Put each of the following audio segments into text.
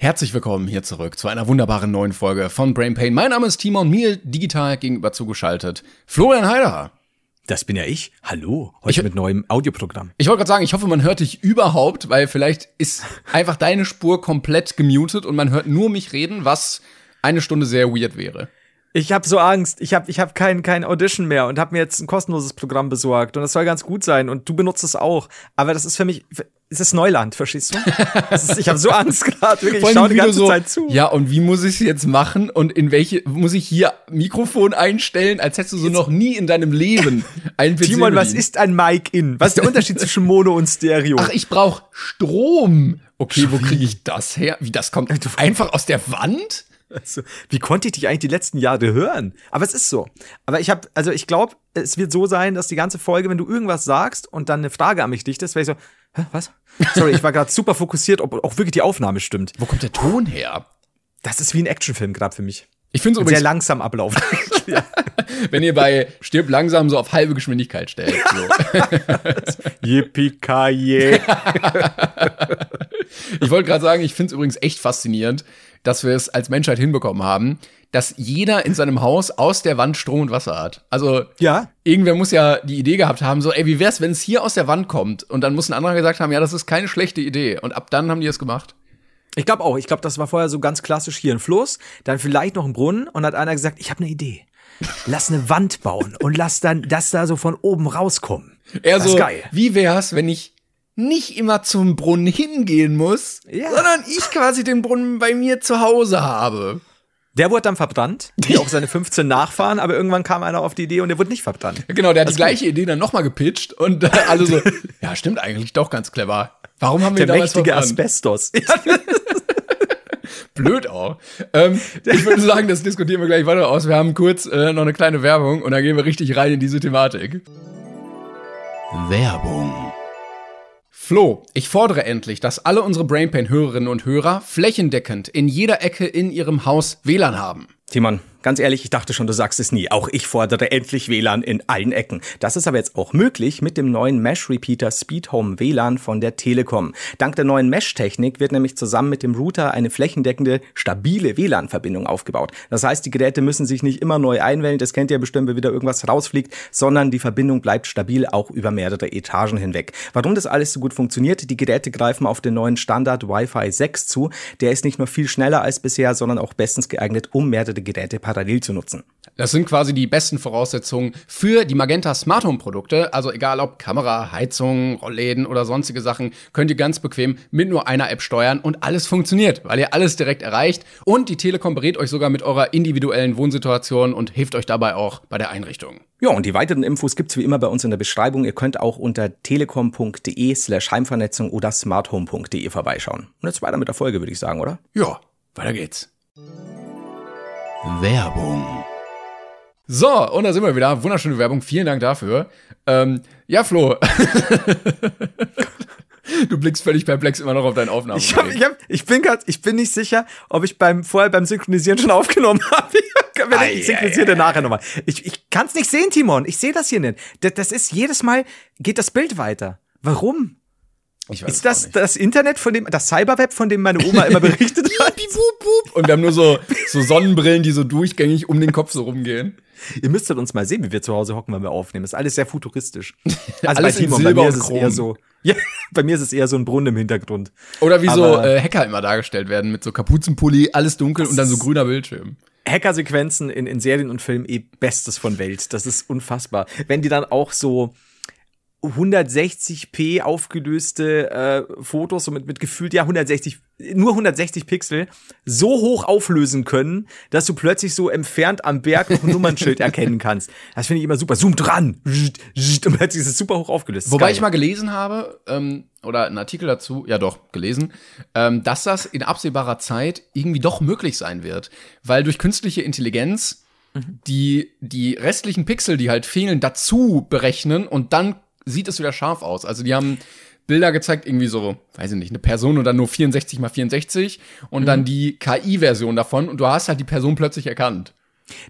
Herzlich willkommen hier zurück zu einer wunderbaren neuen Folge von Brain Pain. Mein Name ist Timon, mir digital gegenüber zugeschaltet Florian Heiderer. Das bin ja ich. Hallo, heute ich, mit neuem Audioprogramm. Ich wollte gerade sagen, ich hoffe, man hört dich überhaupt, weil vielleicht ist einfach deine Spur komplett gemutet und man hört nur mich reden, was eine Stunde sehr weird wäre. Ich habe so Angst. Ich habe ich hab kein, kein Audition mehr und habe mir jetzt ein kostenloses Programm besorgt. Und das soll ganz gut sein. Und du benutzt es auch. Aber das ist für mich, es ist Neuland, verstehst du? Ist, ich habe so Angst gerade. Wirklich, ich schaue die ganze so, Zeit zu. Ja, und wie muss ich es jetzt machen? Und in welche, muss ich hier Mikrofon einstellen, als hättest du so jetzt. noch nie in deinem Leben einen PC Timon, was ist ein Mic-In? Was ist der Unterschied zwischen Mono und Stereo? Ach, ich brauche Strom. Okay, wo kriege ich das her? Wie, das kommt einfach aus der Wand? Also, wie konnte ich dich eigentlich die letzten Jahre hören? Aber es ist so. Aber ich habe, also ich glaube, es wird so sein, dass die ganze Folge, wenn du irgendwas sagst und dann eine Frage an mich dichtest, wäre ich so, hä, was? Sorry, ich war gerade super fokussiert, ob auch wirklich die Aufnahme stimmt. Wo kommt der Ton her? Das ist wie ein Actionfilm gerade für mich. Ich finde es übrigens sehr langsam ablaufen. Wenn ihr bei stirb langsam so auf halbe Geschwindigkeit stellt. So. yippie Ich wollte gerade sagen, ich finde es übrigens echt faszinierend, dass wir es als Menschheit hinbekommen haben, dass jeder in seinem Haus aus der Wand Strom und Wasser hat. Also ja. irgendwer muss ja die Idee gehabt haben, so, ey, wie wär's, wenn es hier aus der Wand kommt? Und dann muss ein anderer gesagt haben, ja, das ist keine schlechte Idee. Und ab dann haben die es gemacht. Ich glaube auch. Ich glaube, das war vorher so ganz klassisch hier ein Fluss, dann vielleicht noch ein Brunnen und hat einer gesagt, ich habe eine Idee. Lass eine Wand bauen und lass dann das da so von oben rauskommen. Er so, geil. wie wär's, wenn ich nicht immer zum Brunnen hingehen muss, ja. sondern ich quasi den Brunnen bei mir zu Hause habe. Der wurde dann verbrannt, wie auch seine 15 Nachfahren, aber irgendwann kam einer auf die Idee und der wurde nicht verbrannt. Genau, der hat das die gleiche gut. Idee dann nochmal gepitcht und äh, alle so, ja, stimmt eigentlich doch ganz clever. Warum haben wir der mächtige verbrannt? Asbestos. Blöd auch. Ähm, ich würde sagen, das diskutieren wir gleich weiter aus. Wir haben kurz äh, noch eine kleine Werbung und dann gehen wir richtig rein in diese Thematik. Werbung. Flo, ich fordere endlich, dass alle unsere Brainpain-Hörerinnen und Hörer flächendeckend in jeder Ecke in ihrem Haus WLAN haben. Timon, Ganz ehrlich, ich dachte schon, du sagst es nie. Auch ich fordere endlich WLAN in allen Ecken. Das ist aber jetzt auch möglich mit dem neuen Mesh Repeater Speed Home WLAN von der Telekom. Dank der neuen Mesh-Technik wird nämlich zusammen mit dem Router eine flächendeckende, stabile WLAN-Verbindung aufgebaut. Das heißt, die Geräte müssen sich nicht immer neu einwählen, das kennt ihr bestimmt, wenn wieder irgendwas rausfliegt, sondern die Verbindung bleibt stabil auch über mehrere Etagen hinweg. Warum das alles so gut funktioniert, die Geräte greifen auf den neuen Standard Wi-Fi 6 zu. Der ist nicht nur viel schneller als bisher, sondern auch bestens geeignet, um mehrere Geräte parallel zu nutzen. Das sind quasi die besten Voraussetzungen für die Magenta Smart Home Produkte. Also egal ob Kamera, Heizung, Rollläden oder sonstige Sachen, könnt ihr ganz bequem mit nur einer App steuern und alles funktioniert, weil ihr alles direkt erreicht. Und die Telekom berät euch sogar mit eurer individuellen Wohnsituation und hilft euch dabei auch bei der Einrichtung. Ja, und die weiteren Infos gibt's wie immer bei uns in der Beschreibung. Ihr könnt auch unter telekom.de slash Heimvernetzung oder smarthome.de vorbeischauen. Und jetzt weiter mit der Folge, würde ich sagen, oder? Ja, weiter geht's. Werbung. So, und da sind wir wieder. Wunderschöne Werbung. Vielen Dank dafür. Ähm, ja, Flo. du blickst völlig perplex immer noch auf deine Aufnahme. Ich, hab, ich, hab, ich bin grad, ich bin nicht sicher, ob ich beim vorher beim Synchronisieren schon aufgenommen habe. ich synchronisiere nachher nochmal. Ich, ich kann es nicht sehen, Timon. Ich sehe das hier nicht. Das, das ist jedes Mal geht das Bild weiter. Warum? Ist das das Internet, von dem, das Cyberweb, von dem meine Oma immer berichtet hat? Und wir haben nur so, so Sonnenbrillen, die so durchgängig um den Kopf so rumgehen. Ihr müsstet uns mal sehen, wie wir zu Hause hocken, wenn wir aufnehmen. Das ist alles sehr futuristisch. Also alles bei Timon, bei mir ist es eher so. Ja, bei mir ist es eher so ein Brunnen im Hintergrund. Oder wie Aber so äh, Hacker immer dargestellt werden, mit so Kapuzenpulli, alles dunkel und dann so grüner Bildschirm. Hackersequenzen in, in Serien und Filmen eh Bestes von Welt. Das ist unfassbar. Wenn die dann auch so 160p aufgelöste äh, Fotos so mit, mit gefühlt ja 160 nur 160 Pixel so hoch auflösen können, dass du plötzlich so entfernt am Berg noch ein Nummernschild erkennen kannst. Das finde ich immer super. Zoom dran und plötzlich ist es super hoch aufgelöst. Wobei ich mal gelesen habe ähm, oder einen Artikel dazu, ja doch gelesen, ähm, dass das in absehbarer Zeit irgendwie doch möglich sein wird, weil durch künstliche Intelligenz die die restlichen Pixel, die halt fehlen, dazu berechnen und dann sieht es wieder scharf aus. Also die haben Bilder gezeigt, irgendwie so, weiß ich nicht, eine Person dann nur 64 mal 64 und mhm. dann die KI-Version davon und du hast halt die Person plötzlich erkannt.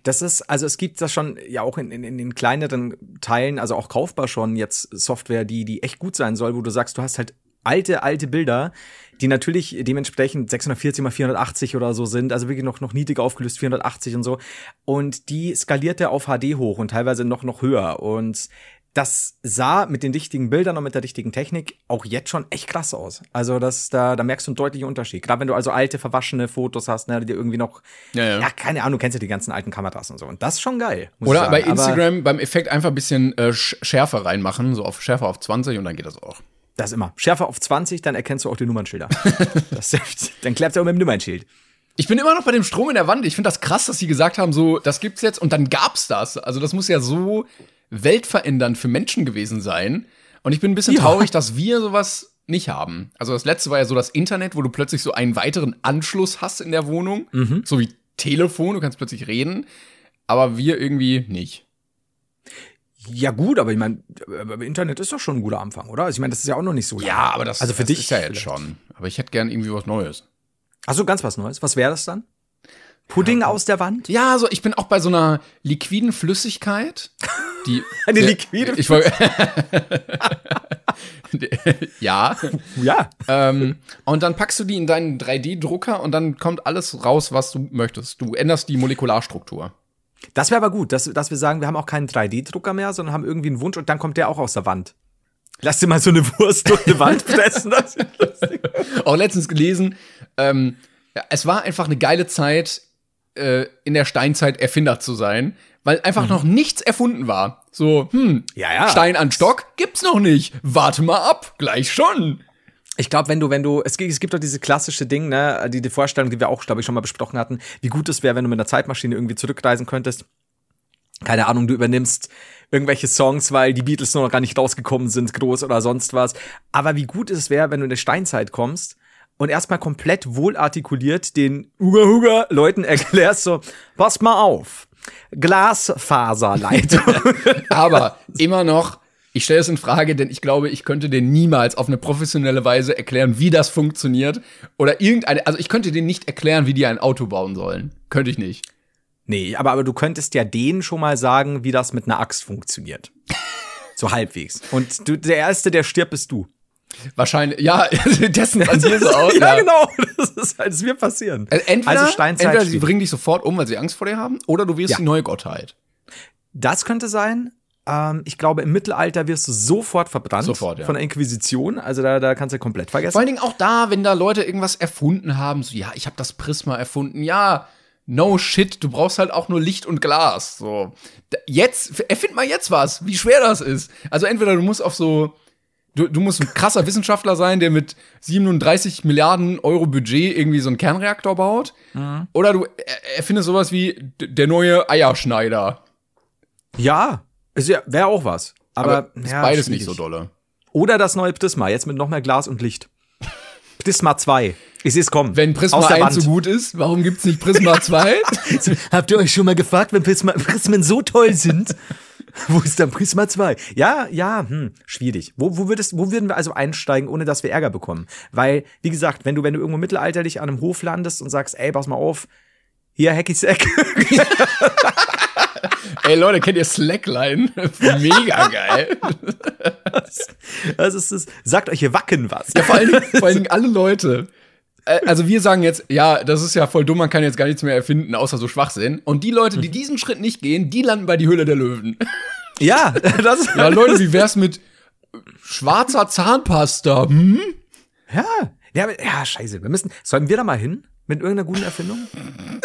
Das ist, also es gibt das schon ja auch in, in, in den kleineren Teilen, also auch kaufbar schon jetzt Software, die, die echt gut sein soll, wo du sagst, du hast halt alte, alte Bilder, die natürlich dementsprechend 640 mal 480 oder so sind, also wirklich noch, noch niedrig aufgelöst, 480 und so. Und die skaliert er auf HD hoch und teilweise noch, noch höher. Und das sah mit den richtigen Bildern und mit der richtigen Technik auch jetzt schon echt krass aus. Also das, da, da merkst du einen deutlichen Unterschied. Gerade wenn du also alte, verwaschene Fotos hast, ne, die irgendwie noch, ja, ja. ja, keine Ahnung, du kennst ja die ganzen alten Kameras und so. Und das ist schon geil. Oder bei Instagram Aber beim Effekt einfach ein bisschen äh, Schärfe reinmachen, so auf Schärfe auf 20 und dann geht das auch. Das immer. Schärfe auf 20, dann erkennst du auch die Nummernschilder. das, dann klappt es auch mit dem Nummernschild. Ich bin immer noch bei dem Strom in der Wand. Ich finde das krass, dass sie gesagt haben, so, das gibt's jetzt und dann gab's das. Also das muss ja so weltverändernd für Menschen gewesen sein. Und ich bin ein bisschen ja. traurig, dass wir sowas nicht haben. Also das letzte war ja so das Internet, wo du plötzlich so einen weiteren Anschluss hast in der Wohnung, mhm. so wie Telefon, du kannst plötzlich reden, aber wir irgendwie nicht. Ja gut, aber ich meine, Internet ist doch schon ein guter Anfang, oder? Also ich meine, das ist ja auch noch nicht so lange. Ja, aber das, also für das dich ist ja jetzt schon. Aber ich hätte gern irgendwie was Neues. Ach ganz was Neues. Was wäre das dann? Pudding ja. aus der Wand? Ja, also ich bin auch bei so einer liquiden Flüssigkeit. Die, Eine liquide ich wollte Ja. Ja. Ähm, und dann packst du die in deinen 3D-Drucker und dann kommt alles raus, was du möchtest. Du änderst die Molekularstruktur. Das wäre aber gut, dass, dass wir sagen, wir haben auch keinen 3D-Drucker mehr, sondern haben irgendwie einen Wunsch und dann kommt der auch aus der Wand. Lass dir mal so eine Wurst durch eine Wand pressen. Das ist lustig. Auch letztens gelesen, ähm, es war einfach eine geile Zeit, äh, in der Steinzeit Erfinder zu sein, weil einfach mhm. noch nichts erfunden war. So, hm, ja, ja. Stein an Stock gibt's noch nicht. Warte mal ab, gleich schon. Ich glaube, wenn du, wenn du, es gibt, es gibt doch diese klassische Ding, ne, die, die Vorstellung, die wir auch, glaube ich, schon mal besprochen hatten, wie gut es wäre, wenn du mit einer Zeitmaschine irgendwie zurückreisen könntest. Keine Ahnung, du übernimmst irgendwelche Songs, weil die Beatles noch gar nicht rausgekommen sind, groß oder sonst was. Aber wie gut es wäre, wenn du in der Steinzeit kommst und erstmal komplett wohlartikuliert den Uga Uga Leuten erklärst so, pass mal auf. Glasfaserleitung. Aber immer noch ich stelle es in Frage, denn ich glaube, ich könnte dir niemals auf eine professionelle Weise erklären, wie das funktioniert. Oder irgendeine, also ich könnte dir nicht erklären, wie die ein Auto bauen sollen. Könnte ich nicht. Nee, aber, aber du könntest ja denen schon mal sagen, wie das mit einer Axt funktioniert. so halbwegs. Und du, der Erste, der stirbt, bist du. Wahrscheinlich, ja, dessen an dir so aus. ja, ja, genau. Das ist halt, das wird passieren. Also entweder, also entweder sie bringen dich sofort um, weil sie Angst vor dir haben, oder du wirst ja. die neue Gottheit. Das könnte sein. Ähm, ich glaube, im Mittelalter wirst du sofort verbrannt sofort, ja. von der Inquisition. Also da, da kannst du komplett vergessen. Vor allen Dingen auch da, wenn da Leute irgendwas erfunden haben, so ja, ich habe das Prisma erfunden, ja. No shit, du brauchst halt auch nur Licht und Glas. So. Jetzt, erfind mal jetzt was, wie schwer das ist. Also entweder du musst auf so Du, du musst ein krasser Wissenschaftler sein, der mit 37 Milliarden Euro Budget irgendwie so einen Kernreaktor baut. Mhm. Oder du erfindest sowas wie der neue Eierschneider. Ja, wäre auch was. Aber, Aber ist ja, beides schwierig. nicht so dolle. Oder das neue Prisma, jetzt mit noch mehr Glas und Licht. Prisma 2. Ich sehe es kommen. Wenn Prisma 1 so gut ist, warum gibt's nicht Prisma 2? Habt ihr euch schon mal gefragt, wenn Prisma, Prismen so toll sind? wo ist dann Prisma 2? Ja, ja, hm, schwierig. Wo, wo, würdest, wo würden wir also einsteigen, ohne dass wir Ärger bekommen? Weil, wie gesagt, wenn du, wenn du irgendwo mittelalterlich an einem Hof landest und sagst, ey, pass mal auf, hier, Hacky Sack. Ey Leute, kennt ihr Slackline? Mega geil. Das, ist das. Sagt euch hier Wacken was. Ja, vor allen, Dingen, vor allen Dingen alle Leute. Äh, also wir sagen jetzt, ja, das ist ja voll dumm, man kann jetzt gar nichts mehr erfinden, außer so Schwachsinn. Und die Leute, die diesen Schritt nicht gehen, die landen bei die Höhle der Löwen. Ja, das ist Ja, Leute, wie wär's mit schwarzer Zahnpasta? Hm? Ja. Ja, ja, scheiße. Wir müssen, sollen wir da mal hin? Mit irgendeiner guten Erfindung?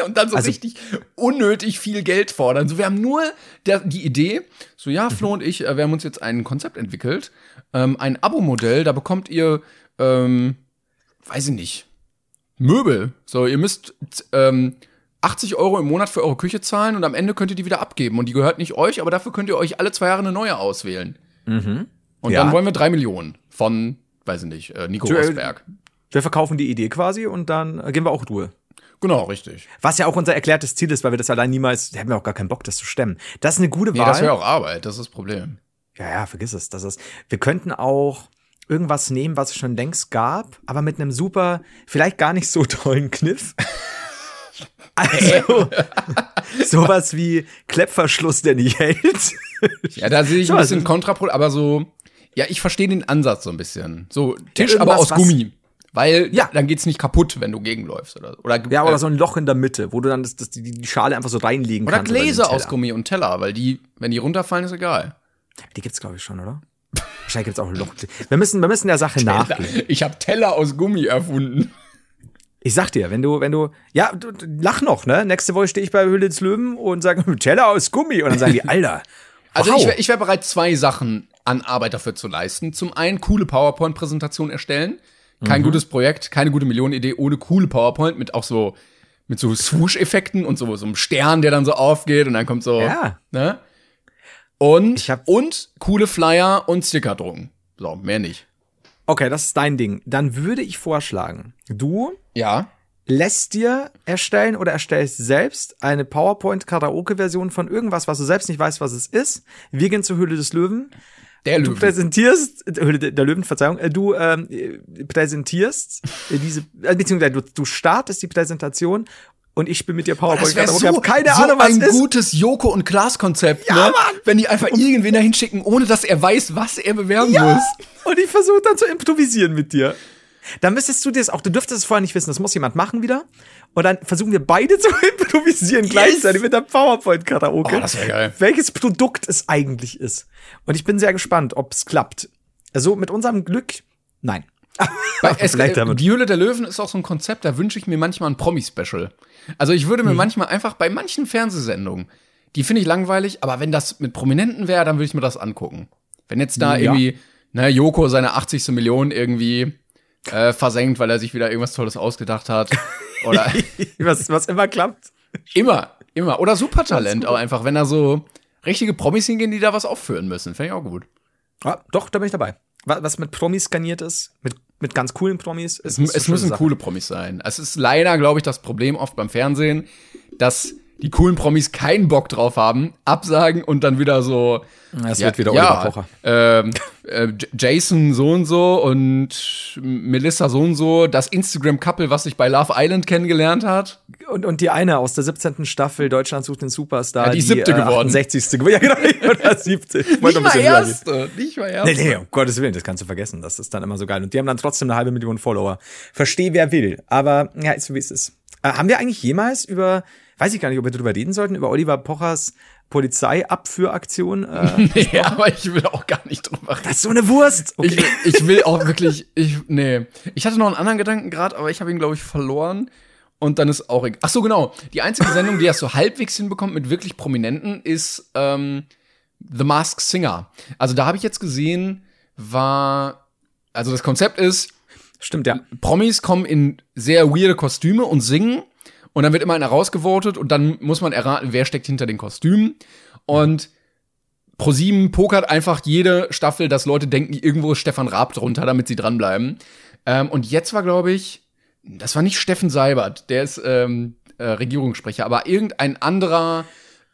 Und dann so Also- richtig unnötig viel Geld fordern. So, wir haben nur der, die Idee, so ja, Flo und ich, äh, wir haben uns jetzt ein Konzept entwickelt, ähm, ein Abo-Modell, da bekommt ihr, ähm, weiß ich nicht, Möbel. So, ihr müsst ähm, 80 Euro im Monat für eure Küche zahlen und am Ende könnt ihr die wieder abgeben. Und die gehört nicht euch, aber dafür könnt ihr euch alle zwei Jahre eine neue auswählen. Und Ja. dann wollen wir drei Millionen von, weiß ich nicht, äh, Nico äh, Rosberg. Wir verkaufen die Idee quasi und dann äh, gehen wir auch in Ruhe. Genau, richtig. Was ja auch unser erklärtes Ziel ist, weil wir das allein niemals, da hätten wir auch gar keinen Bock, das zu stemmen. Das ist eine gute Nee, Wahl. das wäre auch Arbeit, das ist das Problem. Ja, ja, vergiss es. Das ist, wir könnten auch irgendwas nehmen, was es schon längst gab, aber mit einem super, vielleicht gar nicht so tollen Kniff. Also, sowas wie Klettverschluss, der nicht hält. Ja, da sehe ich So, ein also- bisschen Kontrapol, aber so, ja, ich verstehe den Ansatz so ein bisschen. So, Tisch, Ja, aber aus Gummi. Weil Ja. dann geht's nicht kaputt, wenn du gegenläufst. Oder, oder, Ja, oder äh, so ein Loch in der Mitte, wo du dann das, das, die, die Schale einfach so reinlegen oder kannst. den Gläser aus. Gummi und Teller, weil die, wenn die runterfallen, ist egal. Die gibt's, glaube ich, schon, oder? Wahrscheinlich gibt's auch Loch. Wir müssen, wir müssen der Sache nachgehen. Ich habe Teller aus Gummi erfunden. Ich sag dir, wenn du, wenn du, ja, du, lach noch, ne? Nächste Woche stehe ich bei Höhle des Löwen und sage, Teller aus Gummi. Und dann sagen die, Alter. Also wow. ich wäre ich wär bereit, zwei Sachen an Arbeit dafür zu leisten. Zum einen coole PowerPoint-Präsentation erstellen. Kein Mhm. gutes Projekt, keine gute Millionenidee ohne coole PowerPoint mit auch so mit so Swoosh-Effekten und so, so einem Stern, der dann so aufgeht und dann kommt so, Ja. ne? Und, Ich hab- und coole Flyer und Sticker drucken. So, mehr nicht. Okay, das ist dein Ding. Dann würde ich vorschlagen, du Ja. lässt dir erstellen oder erstellst selbst eine PowerPoint-Karaoke-Version von irgendwas, was du selbst nicht weißt, was es ist. Wir gehen zur Höhle des Löwen. Der Du Löwe. präsentierst, äh, Höhle der Löwen, Verzeihung, äh, du ähm, äh, präsentierst äh, diese, äh, beziehungsweise du, du startest die Präsentation und ich spiele mit dir PowerPoint. Das wäre so, Ich hab keine so Ahnung, was ein ist. gutes Joko und Klaas Konzept, Ja, ne? Mann! Wenn die einfach irgendwen da hinschicken, ohne dass er weiß, was er bewerben Ja. muss. Und ich versuche dann zu improvisieren mit dir. Dann müsstest du dir das auch, du dürftest es vorher nicht wissen, das muss jemand machen wieder. Und dann versuchen wir beide zu improvisieren gleichzeitig mit der PowerPoint-Karaoke. Oh, das wär geil. Welches Produkt es eigentlich ist. Und ich bin sehr gespannt, ob es klappt. Also mit unserem Glück, nein. Weil es, äh, die Höhle der Löwen ist auch so ein Konzept, da wünsche ich mir manchmal ein Promi-Special. Also ich würde mir Mhm. manchmal einfach bei manchen Fernsehsendungen, die finde ich langweilig, aber wenn das mit Prominenten wäre, dann würde ich mir das angucken. Wenn jetzt da Ja. irgendwie, ne, Joko seine 80. Million irgendwie äh, versenkt, weil er sich wieder irgendwas Tolles ausgedacht hat. Oder was, was immer klappt. immer, immer. Oder Supertalent auch einfach, wenn da so richtige Promis hingehen, die da was aufführen müssen. Fände ich auch gut. Ja, doch, da bin ich dabei. Was, was mit Promis skaniert ist, mit, mit ganz coolen Promis, Es, es schöne müssen Sache. coole Promis sein. Es ist leider, glaube ich, das Problem oft beim Fernsehen, dass die coolen Promis keinen Bock drauf haben, absagen und dann wieder so. Es wird wieder Oliver Pocher. Ähm, äh, Jason so und so und Melissa so und so, das Instagram-Couple, was sich bei Love Island kennengelernt hat. Und, und die eine aus der 17. Staffel Deutschland sucht den Superstar. Ja, die siebte geworden. 68. geworden. Ja, genau. Oder siebte. Ich Nicht mal erste, nicht mal Nee, erste. nee, um Gottes Willen, das kannst du vergessen. Das ist dann immer so geil. Und die haben dann trotzdem eine halbe Million Follower. Versteh, wer will. Aber ja, ist so wie es ist. Äh, haben wir eigentlich jemals über, weiß ich gar nicht, ob wir darüber reden sollten, über Oliver Pochers Polizeiabführaktion? Äh, Ja, aber ich will auch gar nicht drüber reden. das ist so eine Wurst. Ich, ich will auch wirklich, ich, nee. Ich hatte noch einen anderen Gedanken gerade, aber ich habe ihn, glaube ich, verloren. Und dann ist auch egal. Ach so, genau. Die einzige Sendung, die das so halbwegs hinbekommt mit wirklich Prominenten, ist ähm, The Masked Singer. Also da habe ich jetzt gesehen, war, also das Konzept ist, Stimmt, ja. Promis kommen in sehr weirde Kostüme und singen. Und dann wird immer einer rausgevotet und dann muss man erraten, wer steckt hinter den Kostümen. Und ProSieben pokert einfach jede Staffel, dass Leute denken, irgendwo ist Stefan Raab drunter, damit sie dranbleiben. Ähm, und jetzt war, glaube ich, das war nicht Steffen Seibert, der ist ähm, äh, Regierungssprecher, aber irgendein anderer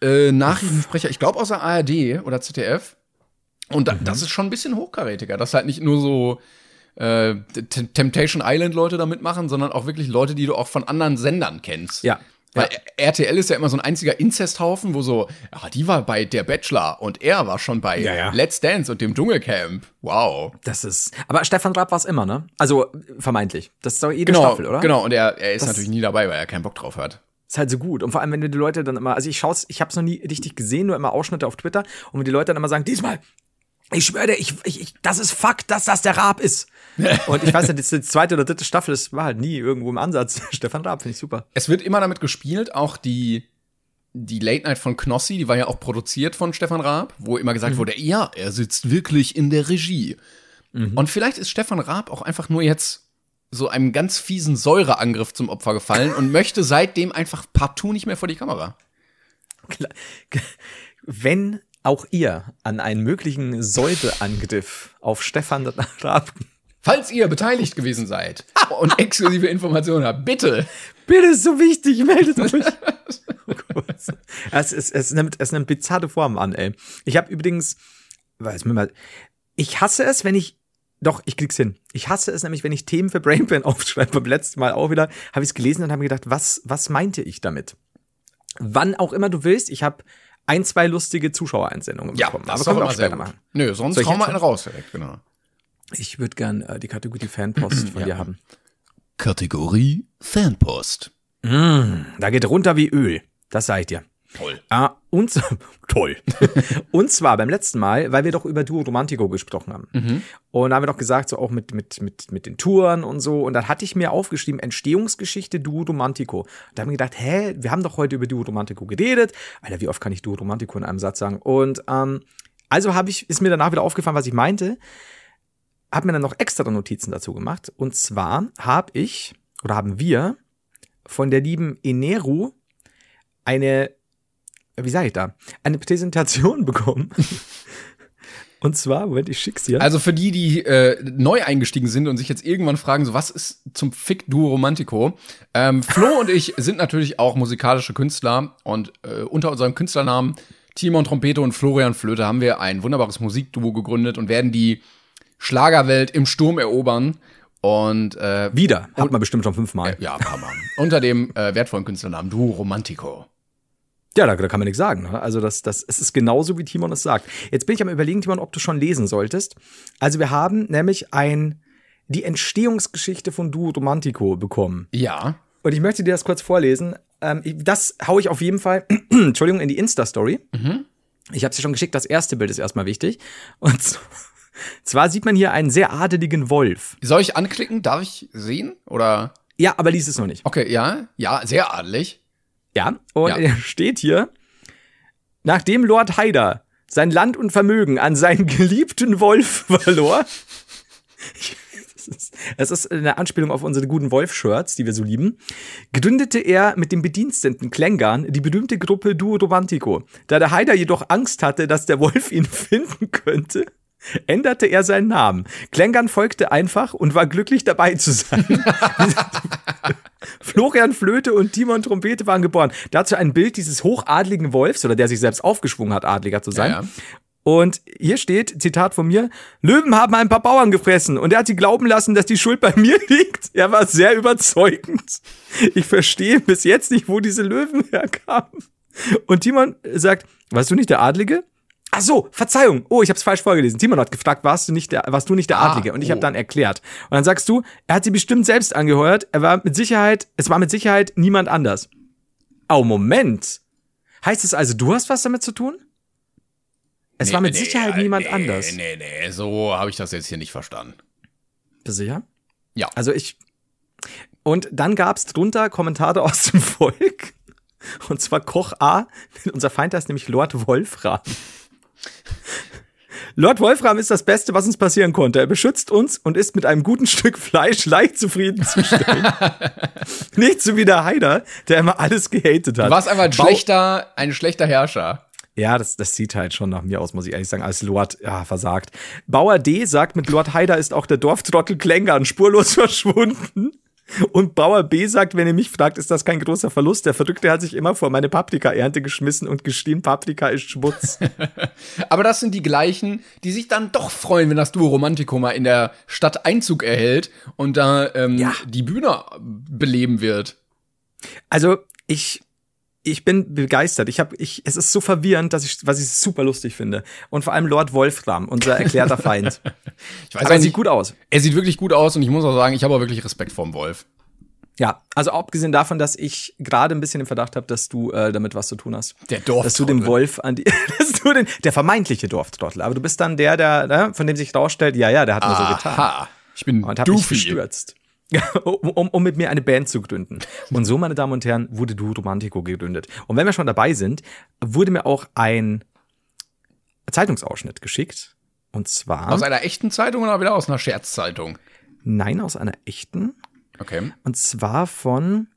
äh, Nachrichtensprecher, ich glaube aus der ARD oder ZDF. Und da, das ist schon ein bisschen hochkarätiger, dass halt nicht nur so äh, Temptation Island Leute da mitmachen, sondern auch wirklich Leute, die du auch von anderen Sendern kennst. Ja. Weil RTL ist ja immer so ein einziger Inzesthaufen, wo so, ja, die war bei Der Bachelor und er war schon bei Ja, ja. Let's Dance und dem Dschungelcamp. Wow. Das ist. Aber Stefan Raab war es immer, ne? Also vermeintlich. Das ist doch jede Genau, Staffel, oder? genau. Und er, er ist Das- natürlich nie dabei, weil er keinen Bock drauf hat. Ist halt so gut. Und vor allem, wenn du die Leute dann immer, also ich schaue ich habe es noch nie richtig gesehen, nur immer Ausschnitte auf Twitter und wenn die Leute dann immer sagen, diesmal ich schwöre, ich, ich, ich, das ist Fakt, dass das der Raab ist. Und ich weiß ja, die zweite oder dritte Staffel, das war halt nie irgendwo im Ansatz. Stefan Raab finde ich super. Es wird immer damit gespielt, auch die, die Late Night von Knossi, die war ja auch produziert von Stefan Raab, wo immer gesagt mhm. wurde, ja, er sitzt wirklich in der Regie. Mhm. Und vielleicht ist Stefan Raab auch einfach nur jetzt so einem ganz fiesen Säureangriff zum Opfer gefallen und möchte seitdem einfach partout nicht mehr vor die Kamera. Wenn auch ihr an einen möglichen Säureangriff auf Stefan Raab Falls ihr beteiligt gewesen seid und exklusive Informationen habt, bitte. Bitte ist so wichtig, meldet euch. oh es, es, es, nimmt, es nimmt bizarre Formen an, ey. Ich habe übrigens, weiß mir mal, ich hasse es, wenn ich doch, ich krieg's hin. Ich hasse es nämlich, wenn ich Themen für Brainpan aufschreibe. Beim letzten Mal auch wieder habe ich es gelesen und habe mir gedacht, was, was meinte ich damit? Wann auch immer du willst, ich habe ein, zwei lustige Zuschauereinsendungen ja, bekommen. Das Aber können wir auch später machen. Nö, sonst hauen wir einen raus direkt, genau. Ich würde gern äh, die Kategorie Fanpost von ja. dir haben. Kategorie Fanpost. Mm, da geht runter wie Öl. Das sag ich dir. Toll. Ah, und toll. und zwar beim letzten Mal, weil wir doch über Duo Romantico gesprochen haben. Mhm. Und da haben wir doch gesagt, so auch mit, mit, mit, mit den Touren und so. Und dann hatte ich mir aufgeschrieben, Entstehungsgeschichte Duo Romantico. da haben wir gedacht, hä, wir haben doch heute über Duo Romantico geredet. Alter, wie oft kann ich Duo Romantico in einem Satz sagen? Und ähm, also habe ich, ist mir danach wieder aufgefallen, was ich meinte habe mir dann noch extra Notizen dazu gemacht. Und zwar habe ich oder haben wir von der lieben Eneru eine, wie sage ich da, eine Präsentation bekommen. Und zwar, Moment, ich schick's dir. Also für die, die äh, neu eingestiegen sind und sich jetzt irgendwann fragen, so was ist zum Fick Duo Romantico? Ähm, Flo und ich sind natürlich auch musikalische Künstler und äh, unter unserem Künstlernamen Timon Trompete und Florian Flöte haben wir ein wunderbares Musikduo gegründet und werden die Schlagerwelt im Sturm erobern. Und äh, wieder, hat man bestimmt schon fünfmal. Äh, ja, man. Unter dem äh, wertvollen Künstlernamen Du Romantico. Ja, da, da kann man nichts sagen. Ne? Also das, das, es ist genauso, wie Timon es sagt. Jetzt bin ich am überlegen, Timon, ob du schon lesen solltest. Also wir haben nämlich ein die Entstehungsgeschichte von Duo Romantico bekommen. Ja. Und ich möchte dir das kurz vorlesen. Ähm, das hau ich auf jeden Fall, Entschuldigung, in die Insta-Story. Mhm. Ich habe sie schon geschickt. Das erste Bild ist erstmal wichtig. Und so, zwar sieht man hier einen sehr adeligen Wolf. Soll ich anklicken? Darf ich sehen? Oder? Ja, aber lies es noch nicht. Okay, ja, ja, sehr adelig. Ja, und ja. er steht hier, nachdem Lord Haider sein Land und Vermögen an seinen geliebten Wolf verlor. Es ist eine Anspielung auf unsere guten Wolf-Shirts, die wir so lieben. Gründete er mit dem Bediensteten Klängern die berühmte Gruppe Duo Romantico. Da der Haider jedoch Angst hatte, dass der Wolf ihn finden könnte, änderte er seinen Namen. Klängern folgte einfach und war glücklich dabei zu sein. Florian Flöte und Timon Trompete waren geboren. Dazu ein Bild dieses hochadligen Wolfs, oder der sich selbst aufgeschwungen hat, adliger zu sein. Ja, ja. Und hier steht, Zitat von mir, Löwen haben ein paar Bauern gefressen und er hat sie glauben lassen, dass die Schuld bei mir liegt. Er war sehr überzeugend. Ich verstehe bis jetzt nicht, wo diese Löwen herkamen. Und Timon sagt, weißt du nicht der Adlige? Ach so, Verzeihung. Oh, ich habe es falsch vorgelesen. Timon hat gefragt, warst du nicht der, warst du nicht der ah, Adlige? Und ich oh. habe dann erklärt. Und dann sagst du, er hat sie bestimmt selbst angeheuert. Er war mit Sicherheit, es war mit Sicherheit niemand anders. Oh, Moment. Heißt es also, du hast was damit zu tun? Es nee, war mit nee, Sicherheit nee, niemand anders. Nee, nee, so habe ich das jetzt hier nicht verstanden. Bist du sicher? Ja. Also ich. Und dann gab's drunter Kommentare aus dem Volk. Und zwar Koch A. Unser Feind heißt nämlich Lord Wolfram. Lord Wolfram ist das Beste, was uns passieren konnte. Er beschützt uns und ist mit einem guten Stück Fleisch leicht zufriedenzustellen. Nicht so wie der Heider, der immer alles gehatet hat. Du warst einfach ein schlechter, ein schlechter Herrscher. Ja, das, das sieht halt schon nach mir aus, muss ich ehrlich sagen, als Lord ja, versagt. Bauer D sagt, mit Lord Heider ist auch der Dorftrottel Klängern spurlos verschwunden. Und Bauer B sagt, wenn ihr mich fragt, ist das kein großer Verlust. Der Verrückte hat sich immer vor meine Paprika-Ernte geschmissen und geschrien, Paprika ist Schmutz. Aber das sind die gleichen, die sich dann doch freuen, wenn das Duo Romantico mal in der Stadt Einzug erhält und da ähm, ja. die Bühne beleben wird. Also ich ich bin begeistert. Ich habe, ich, es ist so verwirrend, dass ich, was ich super lustig finde. Und vor allem Lord Wolfram, unser erklärter Feind. ich weiß Aber er sieht gut aus. Er sieht wirklich gut aus und ich muss auch sagen, ich habe auch wirklich Respekt vor dem Wolf. Ja, also abgesehen davon, dass ich gerade ein bisschen den Verdacht habe, dass du äh, damit was zu tun hast. Der Dorftrottel. Dass du den Wolf an die, dass du den, der vermeintliche Dorftrottel. Aber du bist dann der, der, ne, von dem sich rausstellt, ja, ja, der hat nur so getan. Aha. Ich bin Und habe mich gestürzt. Um, um, um mit mir eine Band zu gründen. Und so, meine Damen und Herren, wurde Du Romantico gegründet. Und wenn wir schon dabei sind, wurde mir auch ein Zeitungsausschnitt geschickt. Und zwar, Aus einer echten Zeitung oder wieder aus einer Scherzzeitung? nein, aus einer echten. Okay. Und zwar von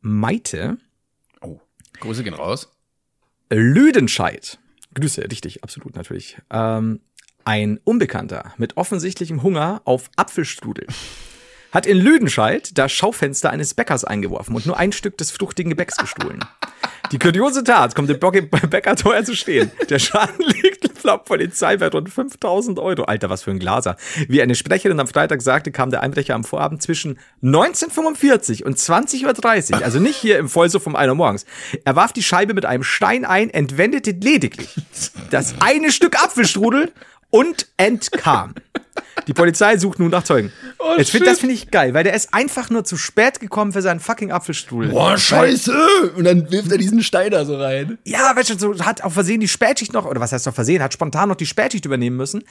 Maite Oh, Grüße gehen raus. Lüdenscheid. Grüße, richtig, absolut natürlich. Ähm, ein Unbekannter mit offensichtlichem Hunger auf Apfelstrudel hat in Lüdenscheid das Schaufenster eines Bäckers eingeworfen und nur ein Stück des fruchtigen Gebäcks gestohlen. Die kuriose Tat kommt dem Bäcker teuer zu stehen. Der Schaden liegt laut Polizei bei rund 5000 Euro. Alter, was für ein Glaser. Wie eine Sprecherin am Freitag sagte, kam der Einbrecher am Vorabend zwischen 1945 und 20.30 Uhr, also nicht hier im Vollsuff um 1 Uhr morgens. Er warf die Scheibe mit einem Stein ein, entwendete lediglich das eine Stück Apfelstrudel und entkam. Die Polizei sucht nun nach Zeugen. Oh, das finde ich geil, weil der ist einfach nur zu spät gekommen für seinen fucking Apfelstrudel. Boah, scheiße! Und dann wirft er diesen Stein da so rein. Ja, weißt du, so hat auf Versehen die Spätschicht noch, oder was heißt auf Versehen, hat spontan noch die Spätschicht übernehmen müssen.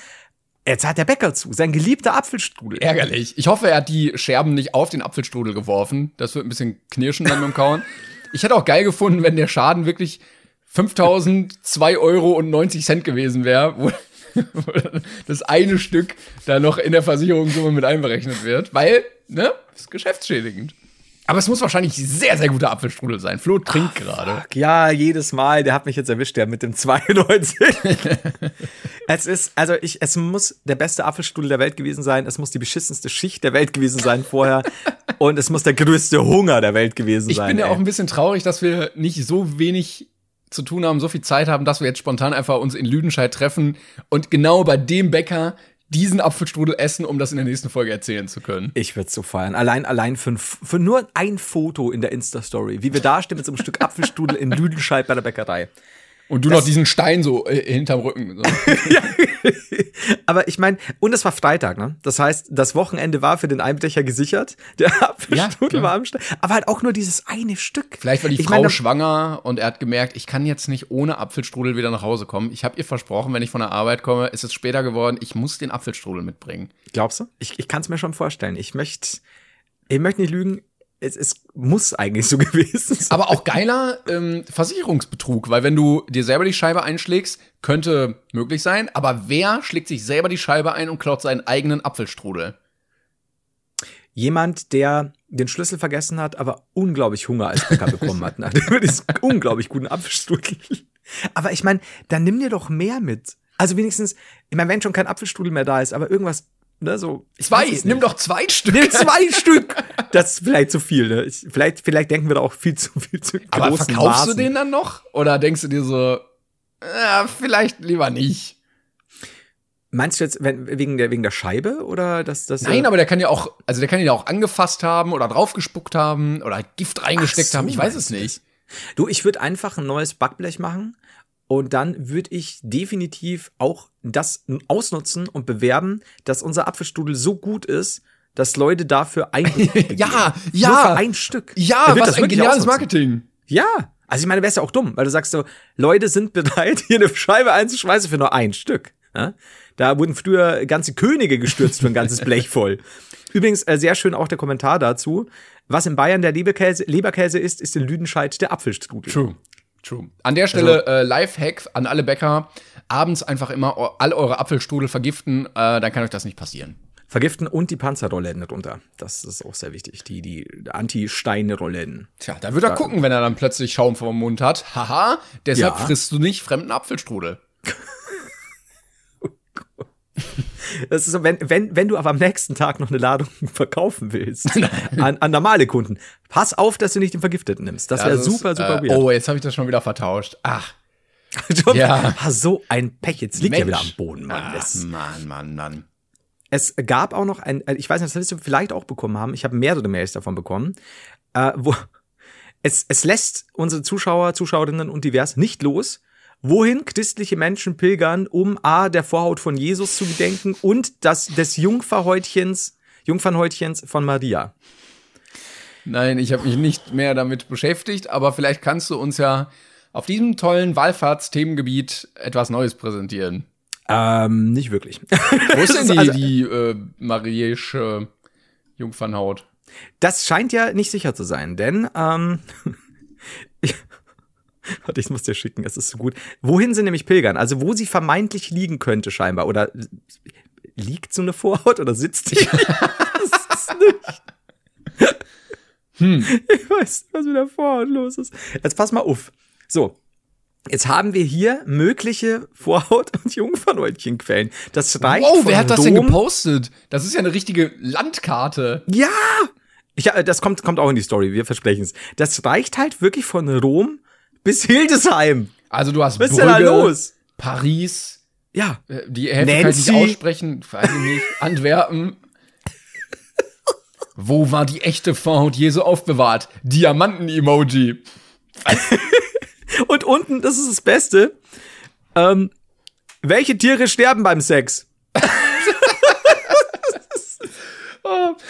Jetzt hat der Bäcker zu, sein geliebter Apfelstrudel. Ärgerlich. Ich hoffe, er hat die Scherben nicht auf den Apfelstrudel geworfen. Das wird ein bisschen knirschen dann beim Kauen. Ich hätte auch geil gefunden, wenn der Schaden wirklich 5002 Euro und 90 Cent gewesen wäre, wo das eine Stück da noch in der Versicherungssumme mit einberechnet wird. Weil, ne, ist geschäftsschädigend. Aber es muss wahrscheinlich sehr, sehr guter Apfelstrudel sein. Flo trinkt gerade. Ja, jedes Mal, der hat mich jetzt erwischt, der mit dem 92. es ist, also ich, es muss der beste Apfelstrudel der Welt gewesen sein, es muss die beschissenste Schicht der Welt gewesen sein vorher und es muss der größte Hunger der Welt gewesen Ich sein. bin ja ey. auch ein bisschen traurig, dass wir nicht so wenig zu tun haben, so viel Zeit haben, dass wir jetzt spontan einfach uns in Lüdenscheid treffen und genau bei dem Bäcker diesen Apfelstrudel essen, um das in der nächsten Folge erzählen zu können. Ich würde so feiern. Allein, allein für, für nur ein Foto in der Insta-Story, wie wir da stehen mit so einem Stück Apfelstrudel in Lüdenscheid bei der Bäckerei. Und du noch diesen Stein so äh, hinterm Rücken. So. Aber ich meine, und es war Freitag, ne? Das heißt, das Wochenende war für den Einbrecher gesichert. Der Apfelstrudel klar. war am Start. Aber halt auch nur dieses eine Stück. Vielleicht war die ich Frau meine, schwanger und er hat gemerkt, ich kann jetzt nicht ohne Apfelstrudel wieder nach Hause kommen. Ich habe ihr versprochen, wenn ich von der Arbeit komme, ist es später geworden, ich muss den Apfelstrudel mitbringen. Glaubst du? Ich, ich kann es mir schon vorstellen. Ich möchte, ich möchte nicht lügen. Es, es muss eigentlich so gewesen sein. Aber auch geiler ähm, Versicherungsbetrug, weil wenn du dir selber die Scheibe einschlägst, könnte möglich sein, aber wer schlägt sich selber die Scheibe ein und klaut seinen eigenen Apfelstrudel? Jemand, der den Schlüssel vergessen hat, aber unglaublich Hunger als Bäcker bekommen hat, nachdem er diesen unglaublich guten Apfelstrudel. Aber ich meine, dann nimm dir doch mehr mit. Also wenigstens, ich meine, wenn schon kein Apfelstrudel mehr da ist, aber irgendwas, ne, so. ich Zwei, nimm doch zwei Stück. Nimm zwei Stück. Das ist vielleicht zu viel, ne? Ich, vielleicht, vielleicht denken wir da auch viel zu viel zu Aber großen verkaufst Maßen. du den dann noch? Oder denkst du dir so, äh, vielleicht lieber nicht? Meinst du jetzt wenn, wegen der wegen der Scheibe oder das das? Nein, äh, aber der kann ja auch, also der kann ihn ja auch angefasst haben oder draufgespuckt haben oder Gift reingesteckt so, haben. Ich weiß es nicht. Du, ich würde einfach ein neues Backblech machen und dann würde ich definitiv auch das ausnutzen und bewerben, dass unser Apfelstrudel so gut ist, dass Leute dafür ein Ja, Nur ja. für ein Stück. Ja, was das ein geniales ausnutzen. Marketing. Ja. Also ich meine, wär's ja auch dumm, weil du sagst so, Leute sind bereit, hier eine Scheibe einzuschmeißen für nur ein Stück. Ja? Da wurden früher ganze Könige gestürzt für ein ganzes Blech voll. Übrigens, äh, sehr schön auch der Kommentar dazu. Was in Bayern der Leberkäse, Leberkäse ist, ist in Lüdenscheid der Apfelstrudel. True. True. An der Stelle Also äh, Lifehack an alle Bäcker. Abends einfach immer all eure Apfelstrudel vergiften, äh, dann kann euch das nicht passieren. Vergiften und die Panzerrollläden darunter. Das ist auch sehr wichtig. Die, die Anti-Steine-Rollläden. Tja, da wird er gucken, wenn er dann plötzlich Schaum vom Mund hat. Haha, deshalb Ja. frisst du nicht fremden Apfelstrudel. Das ist so, wenn, wenn, wenn du aber am nächsten Tag noch eine Ladung verkaufen willst an, an normale Kunden, pass auf, dass du nicht den Vergifteten nimmst. Das wäre Das super, super äh, weird. Oh, jetzt habe ich das schon wieder vertauscht. Ach, ja. ah, so ein Pech. Jetzt liegt er Mensch. wieder am Boden, Mann. Ach, Das, Mann, Mann, Mann. es gab auch noch ein, ich weiß nicht, das wirst du vielleicht auch bekommen haben. Ich habe mehrere Mails davon bekommen, äh, wo es, es lässt unsere Zuschauer, Zuschauerinnen und divers nicht los, wohin christliche Menschen pilgern, um A, der Vorhaut von Jesus zu gedenken und das, des Jungferhäutchens, Jungfernhäutchens von Maria. Nein, ich habe mich nicht mehr damit beschäftigt, aber vielleicht kannst du uns ja auf diesem tollen Wallfahrtsthemengebiet etwas Neues präsentieren. Ähm, nicht wirklich. Wo ist denn die, Also- die äh, mariäische Jungfernhaut? Das scheint ja nicht sicher zu sein, denn ähm, ich, warte, ich muss dir schicken, es ist so gut. Wohin sie nämlich pilgern? Also wo sie vermeintlich liegen könnte scheinbar oder liegt so eine Vorhaut oder sitzt die? das nicht. Hm. Ich weiß nicht, was mit der Vorhaut los ist. Jetzt pass mal auf. So. Jetzt haben wir hier mögliche Vorhaut- und Jungfernhäutchenquellen. Das reicht Wow, wer hat das denn Rom- gepostet? Das ist ja eine richtige Landkarte. Ja! Ich, äh, das kommt, kommt auch in die Story, wir versprechen es. Das reicht halt wirklich von Rom bis Hildesheim. Also du hast Was ist denn da Brügge, los? Paris, Ja. äh, die Hälfte kann ich Nancy. nicht aussprechen, weiß ich nicht, Antwerpen. Wo war die echte Vorhaut Jesu aufbewahrt? Diamanten-Emoji. Und unten, das ist das Beste. Ähm, welche Tiere sterben beim Sex?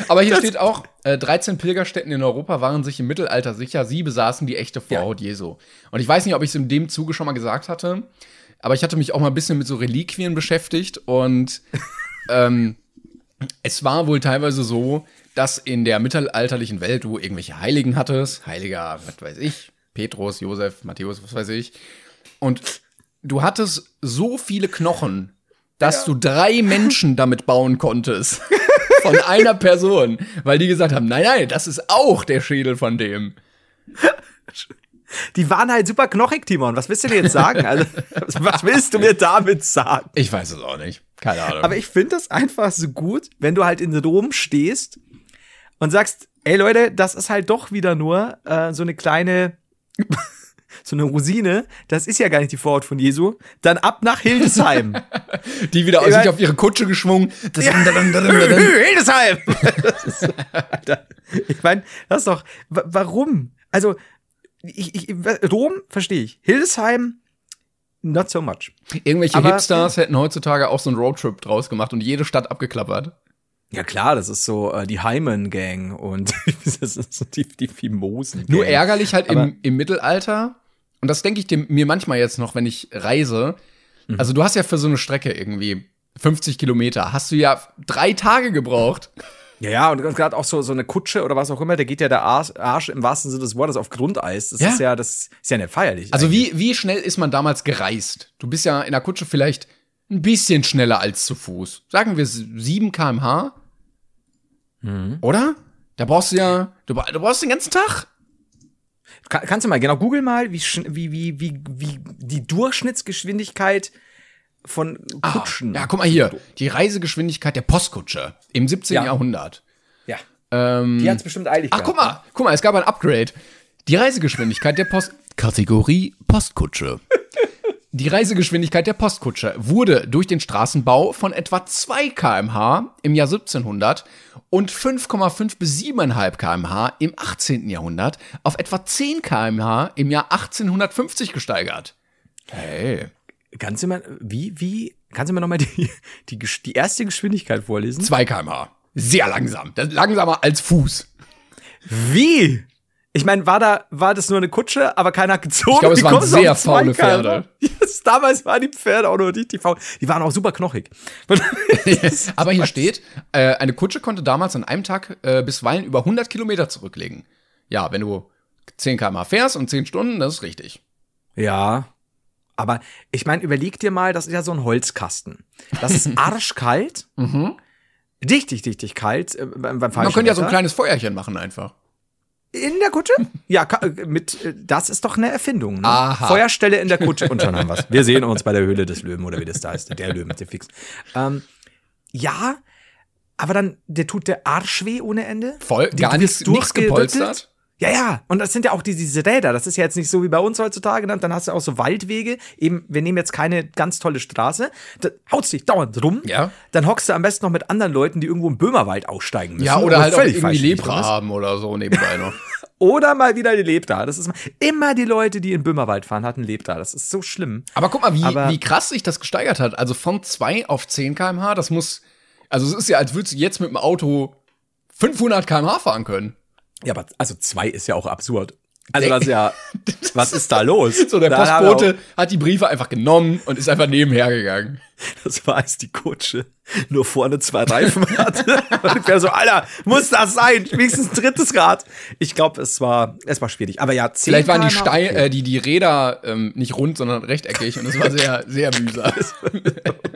Aber hier steht auch, äh, 13 Pilgerstätten in Europa waren sich im Mittelalter sicher, sie besaßen die echte Vorhaut Jesu. Und ich weiß nicht, ob ich es in dem Zuge schon mal gesagt hatte, aber ich hatte mich auch mal ein bisschen mit so Reliquien beschäftigt und ähm, es war wohl teilweise so, dass in der mittelalterlichen Welt du irgendwelche Heiligen hattest, Heiliger, was weiß ich, Petrus, Josef, Matthäus, was weiß ich. Und du hattest so viele Knochen, dass du drei Menschen damit bauen konntest. Von einer Person. Weil die gesagt haben, nein, nein, das ist auch der Schädel von dem. Die waren halt super knochig, Timon. Was willst du denn jetzt sagen? Also, was willst du mir damit sagen? Ich weiß es auch nicht. Keine Ahnung. Aber ich finde das einfach so gut, wenn du halt in Rom stehst und sagst, ey Leute, das ist halt doch wieder nur äh, so eine kleine, so eine Rosine. Das ist ja gar nicht die Vorhaut von Jesu. Dann ab nach Hildesheim. die wieder Ich sich auf ihre Kutsche geschwungen. Das Hildesheim! Ist, ich meine, das ist doch, wa- warum? Also, ich, ich, Rom verstehe ich. Hildesheim, not so much. Irgendwelche Aber- Hipsters hätten heutzutage auch so einen Roadtrip draus gemacht und jede Stadt abgeklappert. Ja klar, das ist so äh, die Hyman Gang und das ist so die, die Fimosen. Nur ärgerlich halt Aber- im, im Mittelalter. Und das denke ich dem, mir manchmal jetzt noch, wenn ich reise. Mhm. Also du hast ja für so eine Strecke irgendwie 50 Kilometer, hast du ja drei Tage gebraucht. Ja, ja, und gerade auch so, so eine Kutsche oder was auch immer, da geht ja der Arsch, Arsch im wahrsten Sinne des Wortes auf Grundeis. Das Ja. ist ja, das ist ja nicht feierlich. Also eigentlich. wie, wie schnell ist man damals gereist? Du bist ja in der Kutsche vielleicht ein bisschen schneller als zu Fuß. Sagen wir 7 km/h. Mhm. Oder? Da brauchst du ja, du, du brauchst den ganzen Tag. Kann, kannst du mal, genau, google mal, wie, wie, wie, wie, wie die Durchschnittsgeschwindigkeit von Kutschen. Ah, Ja, guck mal hier. Die Reisegeschwindigkeit der Postkutsche im 17. Ja. Jahrhundert. Ja. Ähm, Die hat's bestimmt eilig ach, gehabt, guck mal, guck mal, es gab ein Upgrade. Die Reisegeschwindigkeit der Post. Kategorie Postkutsche. Die Reisegeschwindigkeit der Postkutsche wurde durch den Straßenbau von etwa 2 km/h im Jahr 1700 und 5,5 bis 7,5 km/h im 18. Jahrhundert auf etwa 10 km/h im Jahr 1850 gesteigert. Hey. Kannst du mal, wie, wie, kannst du mir nochmal die, die, die erste Geschwindigkeit vorlesen? 2 km/h. Sehr langsam. Das ist langsamer als Fuß. Wie? Ich meine, war da, war das nur eine Kutsche, aber keiner hat gezogen? Ich glaube, es waren sehr faule Pferde. km/h? Yes, damals waren die Pferde auch noch richtig faul. Die waren auch super knochig. Aber hier steht, äh, eine Kutsche konnte damals an einem Tag äh, bisweilen über 100 Kilometer zurücklegen. Ja, wenn du 10 km fährst und 10 Stunden, das ist richtig. Ja. Aber ich meine, überleg dir mal, das ist ja so ein Holzkasten. Das ist arschkalt. Richtig, richtig kalt. Äh, beim, beim Man könnte ja so ein kleines Feuerchen machen einfach. In der Kutsche? Ja, äh, mit, äh, das ist doch eine Erfindung. Ne? Aha. Feuerstelle in der Kutsche. Und schon haben wir's. Wir sehen uns bei der Höhle des Löwen oder wie das da heißt. Der Löwen, der fix. Ähm, ja, aber dann, der tut der Arsch weh ohne Ende. Voll, Die- gar nichts, wirst nichts durchgerüttelt. gepolstert. Ja, ja. Und das sind ja auch die, diese Räder. Das ist ja jetzt nicht so wie bei uns heutzutage. Ne? Dann hast du auch so Waldwege. Eben, wir nehmen jetzt keine ganz tolle Straße. Da haut's dich dauernd rum. Ja. Dann hockst du am besten noch mit anderen Leuten, die irgendwo im Böhmerwald aussteigen müssen. Ja, oder halt auch irgendwie Lepra haben oder so nebenbei noch. Oder mal wieder die Lebda. Das ist immer die Leute, die in Böhmerwald fahren, hatten Lebda. Das ist so schlimm. Aber guck mal, wie, Aber- wie krass sich das gesteigert hat. Also von 2 auf 10 km/h, das muss, also es ist ja, als würdest du jetzt mit dem Auto 500 km/h fahren können. Ja, aber also zwei ist ja auch absurd. Also das ist ja, was ist da los? So, der Da Postbote hat die Briefe einfach genommen und ist einfach nebenher gegangen. Das war, als die Kutsche nur vorne zwei Reifen hatte. Und ich wäre so, Alter, muss das sein? Wenigstens ein drittes Rad. Ich glaube, es war, es war schwierig. Aber ja, 10 Vielleicht waren die, Stein, äh, die, die Räder ähm, nicht rund, sondern rechteckig und es war sehr, sehr mühsam.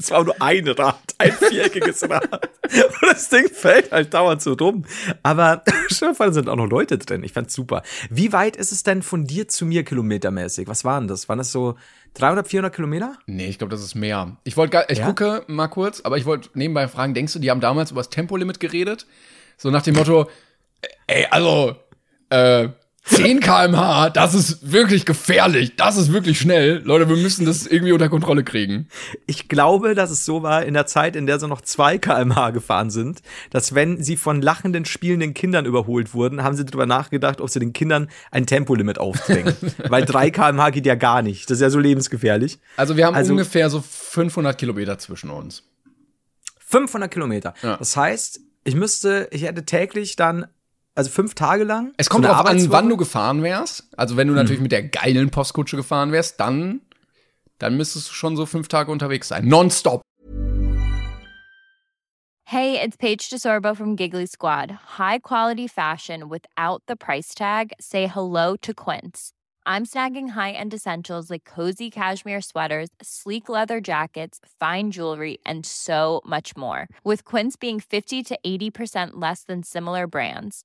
Es war nur ein Rad, ein viereckiges Rad. Und das Ding fällt halt dauernd so rum. Aber da sind auch noch Leute drin. Ich fand's super. Wie weit ist es denn von dir zu mir kilometermäßig? Was waren das? Waren das so 300, 400 Kilometer? Nee, ich glaube, das ist mehr. Ich wollte, ich Ja? gucke mal kurz, aber ich wollte nebenbei fragen, denkst du, die haben damals über das Tempolimit geredet? So nach dem Motto, ey, also, äh, 10 km/h, das ist wirklich gefährlich, das ist wirklich schnell. Leute, wir müssen das irgendwie unter Kontrolle kriegen. Ich glaube, dass es so war in der Zeit, in der sie noch 2 kmh gefahren sind, dass wenn sie von lachenden, spielenden Kindern überholt wurden, haben sie darüber nachgedacht, ob sie den Kindern ein Tempolimit aufdrängen. Weil 3 kmh geht ja gar nicht. Das ist ja so lebensgefährlich. Also wir haben Also- ungefähr so 500 Kilometer zwischen uns. 500 Kilometer. Ja. Das heißt, ich müsste, ich hätte täglich dann, also fünf Tage lang. Es kommt so eine darauf an, wann du gefahren wärst. Also wenn du natürlich mit der geilen Postkutsche gefahren wärst, dann, dann müsstest du schon so fünf Tage unterwegs sein. Nonstop. Hey, it's Paige DeSorbo from Giggly Squad. High quality fashion without the price tag. Say hello to Quince. I'm snagging high-end essentials like cozy cashmere sweaters, sleek leather jackets, fine jewelry, and so much more. With Quince being 50 to 80% less than similar brands.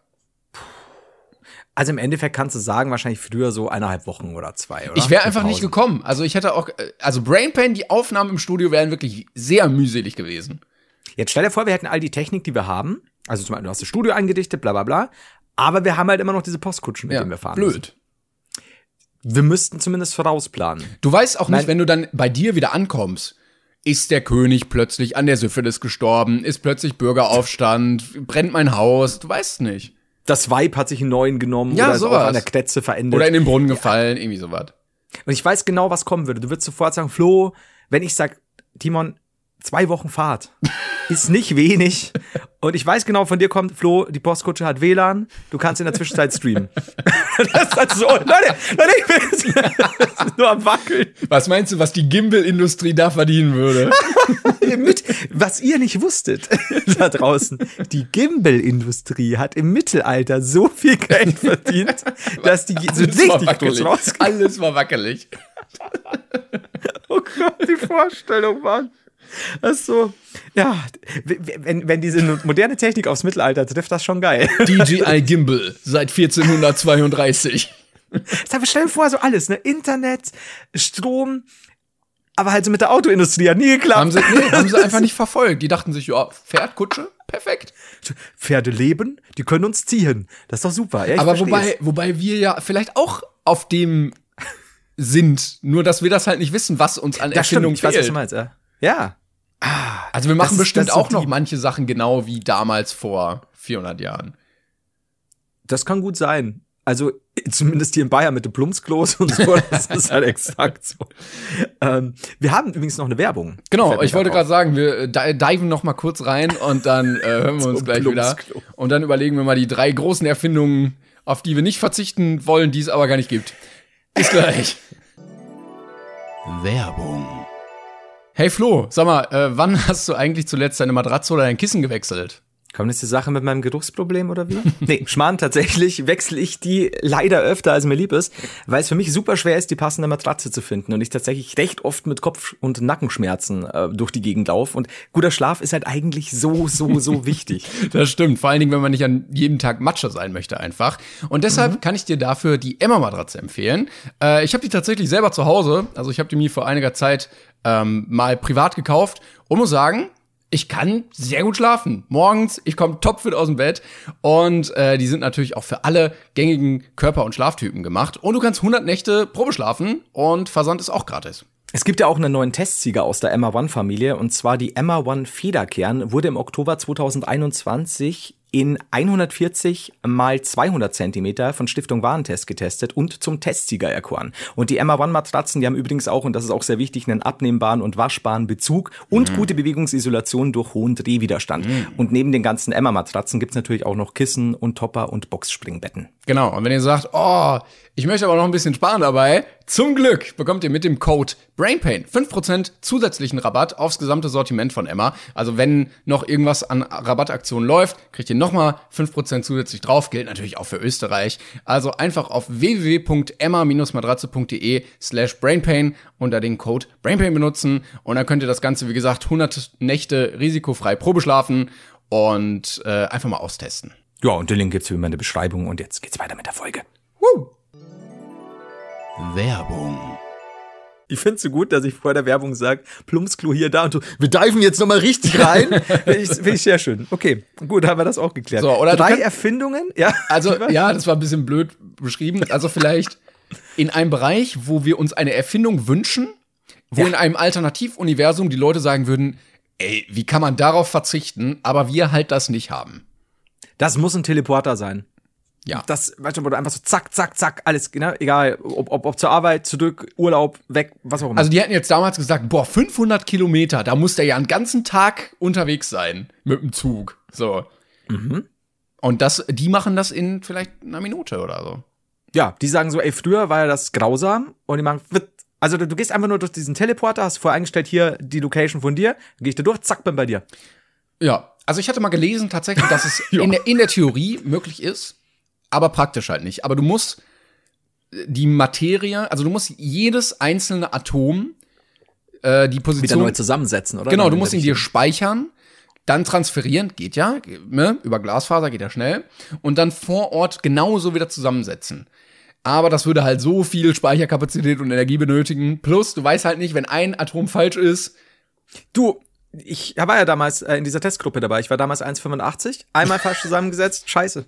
Also im Endeffekt kannst du sagen, wahrscheinlich früher so eineinhalb Wochen oder zwei, oder? Ich wäre einfach nicht gekommen. Also ich hätte auch, also Brain Pain, die Aufnahmen im Studio wären wirklich sehr mühselig gewesen. Jetzt stell dir vor, wir hätten all die Technik, die wir haben. Also zum Beispiel, du hast das Studio eingedichtet, bla bla bla. Aber wir haben halt immer noch diese Postkutschen, mit Ja, denen wir fahren. Müssen. blöd. Wir müssten zumindest vorausplanen. Du weißt auch Nein. nicht, wenn du dann bei dir wieder ankommst, ist der König plötzlich an der Syphilis gestorben, ist plötzlich Bürgeraufstand, brennt mein Haus, du weißt nicht. Das Vibe hat sich einen neuen genommen Ja, oder ist auch sowas. an der Kletze verändert. Oder in den Brunnen gefallen, irgendwie sowas. Und ich weiß genau, was kommen würde. Du würdest sofort sagen, Flo, wenn ich sag, Timon, zwei Wochen Fahrt ist nicht wenig. Und ich weiß genau, von dir kommt, Flo, die Postkutsche hat WLAN, du kannst in der Zwischenzeit streamen. das ist halt so, Leute, Leute, ich bin jetzt nur am Wackeln. Was meinst du, was die Gimbal-Industrie da verdienen würde? Mit, was ihr nicht wusstet da draußen, die Gimbal-Industrie hat im Mittelalter so viel Geld verdient, dass die so richtig raus. Alles war wackelig. Oh Gott, die Vorstellung, Mann. Das ist so, ja, wenn, wenn diese moderne Technik aufs Mittelalter trifft, das ist schon geil. DJI Gimbal seit 1432. Aber stell dir vor, so alles, ne? Internet, Strom, aber halt so mit der Autoindustrie hat nie geklappt. haben sie, nee, haben sie einfach nicht verfolgt. Die dachten sich, ja, Pferd, Kutsche, perfekt. Pferde leben, die können uns ziehen. Das ist doch super. Ja, ich Aber wobei, wobei wir ja vielleicht auch auf dem sind, nur dass wir das halt nicht wissen, was uns an das stimmt, Erfindung ich weiß, was du meinst, ja. Ja. Also wir machen bestimmt auch noch manche Sachen genau wie damals vor 400 Jahren. Das kann gut sein. Also zumindest hier in Bayern mit den Plumpsklos und so, das ist halt exakt so. Ähm, wir haben übrigens noch eine Werbung. Genau, ich wollte gerade sagen, wir äh, di- diven noch mal kurz rein und dann äh, hören wir uns gleich wieder. Und dann überlegen wir mal die drei großen Erfindungen, auf die wir nicht verzichten wollen, die es aber gar nicht gibt. Bis gleich. Werbung. Hey Flo, sag mal, äh, wann hast du eigentlich zuletzt deine Matratze oder dein Kissen gewechselt? Kommt jetzt die Sache mit meinem Geruchsproblem oder wie? nee, Schmarrn, tatsächlich wechsle ich die leider öfter, als mir lieb ist, weil es für mich super schwer ist, die passende Matratze zu finden und ich tatsächlich recht oft mit Kopf- und Nackenschmerzen äh, durch die Gegend laufe und guter Schlaf ist halt eigentlich so, so, so wichtig. Das stimmt, vor allen Dingen, wenn man nicht an jedem Tag Matsche sein möchte einfach. Und deshalb kann ich dir dafür die Emma-Matratze empfehlen. Äh, ich habe die tatsächlich selber zu Hause, also ich habe die mir vor einiger Zeit ähm, mal privat gekauft und muss sagen, ich kann sehr gut schlafen. Morgens, ich komme topfit aus dem Bett und äh, die sind natürlich auch für alle gängigen Körper- und Schlaftypen gemacht. Und du kannst 100 Nächte Probe schlafen und Versand ist auch gratis. Es gibt ja auch einen neuen Testsieger aus der Emma One Familie und zwar die Emma One Federkern wurde im Oktober 2021 in 140 mal 200 Zentimeter von Stiftung Warentest getestet und zum Testsieger erkoren. Und die Emma One Matratzen, die haben übrigens auch, und das ist auch sehr wichtig, einen abnehmbaren und waschbaren Bezug und mhm. gute Bewegungsisolation durch hohen Drehwiderstand. Mhm. Und neben den ganzen Emma Matratzen gibt's natürlich auch noch Kissen und Topper und Boxspringbetten. Genau. Und wenn ihr sagt, oh, ich möchte aber noch ein bisschen sparen dabei, zum Glück bekommt ihr mit dem Code BrainPain 5% zusätzlichen Rabatt aufs gesamte Sortiment von Emma. Also wenn noch irgendwas an Rabattaktionen läuft, kriegt ihr nochmal 5% zusätzlich drauf. Gilt natürlich auch für Österreich. Also einfach auf www.emma-matratze.de slash brainpain unter den Code BrainPain benutzen und dann könnt ihr das Ganze, wie gesagt, 100 Nächte risikofrei probeschlafen und äh, einfach mal austesten. Ja, und den Link gibt's wie immer in der Beschreibung und jetzt geht's weiter mit der Folge. Woo! Werbung. Ich finde es so gut, dass ich vor der Werbung sage, Plumpsklo hier, da und so. Wir diven jetzt nochmal richtig rein. Finde ich, find ich sehr schön. Okay, gut, haben wir das auch geklärt. So, oder Drei Erfindungen? Ja. Also, ja, das war ein bisschen blöd beschrieben. Also vielleicht in einem Bereich, wo wir uns eine Erfindung wünschen, wo ja. in einem Alternativuniversum die Leute sagen würden, ey, wie kann man darauf verzichten, aber wir halt das nicht haben. Das muss ein Teleporter sein. Ja. Das, weißt du, wo du einfach so zack, zack, zack, alles, ne? egal, ob, ob, ob zur Arbeit, zurück, Urlaub, weg, was auch immer. Also die hätten jetzt damals gesagt, boah, 500 Kilometer, da muss der ja einen ganzen Tag unterwegs sein mit dem Zug. So. Mhm. Und das, die machen das in vielleicht einer Minute oder so. Ja, die sagen so, ey, früher war ja das grausam und die machen, also du, du gehst einfach nur durch diesen Teleporter, hast vorher eingestellt, hier die Location von dir, dann geh ich da durch, zack, bin bei dir. Ja, also ich hatte mal gelesen tatsächlich, dass es in, der, in der Theorie möglich ist, aber praktisch halt nicht. Aber du musst die Materie, also du musst jedes einzelne Atom äh, die Position wieder neu zusammensetzen, oder? Genau, du musst ihn dir speichern, dann transferieren, geht ja, ne? über Glasfaser geht ja schnell und dann vor Ort genauso wieder zusammensetzen. Aber das würde halt so viel Speicherkapazität und Energie benötigen. Plus, du weißt halt nicht, wenn ein Atom falsch ist. Du, ich war ja damals äh, in dieser Testgruppe dabei. Ich war damals 1,85. Einmal falsch zusammengesetzt. Scheiße.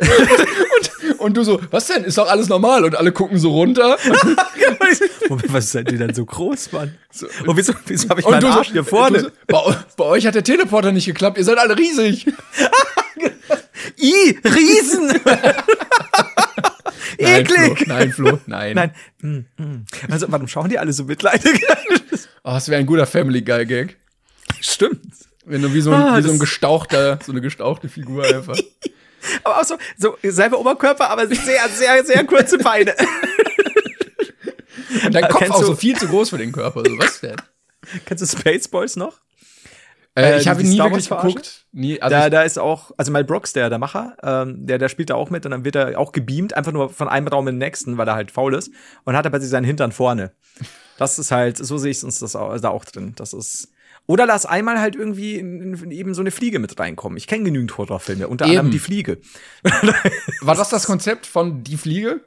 Und, und, du so, was denn? Ist doch alles normal. Und alle gucken so runter. Moment, was seid ihr denn so groß, Mann? So, und wieso, wieso habe ich meinen Arsch so, hier vorne? So, bei, bei, euch hat der Teleporter nicht geklappt. Ihr seid alle riesig. I, Riesen! Eklig! Nein, Flo, nein. nein. Hm, hm. Also, warum schauen die alle so mitleidig? oh, das wäre ein guter Family Guy Gag. Stimmt. Wenn du wie so ein, ah, wie so ein gestauchter, so eine gestauchte Figur einfach. Aber auch so, so selber Oberkörper, aber sehr, sehr, sehr kurze Beine. Und dein Kopf Kennst auch so viel zu groß für den Körper. So, was denn? Kennst du Spaceballs noch? Äh, ich habe nie wirklich geguckt. Nie, also da, da ist auch, also Mel Brooks, der, der Macher, ähm, der, der spielt da auch mit und dann wird er auch gebeamt, einfach nur von einem Raum in den nächsten, weil er halt faul ist und hat aber seinen Hintern vorne. Das ist halt, so sehe ich uns das auch, da auch drin. Das ist. Oder lass einmal halt irgendwie in, in eben so eine Fliege mit reinkommen. Ich kenne genügend Horrorfilme, unter eben. anderem die Fliege. War das das Konzept von Die Fliege?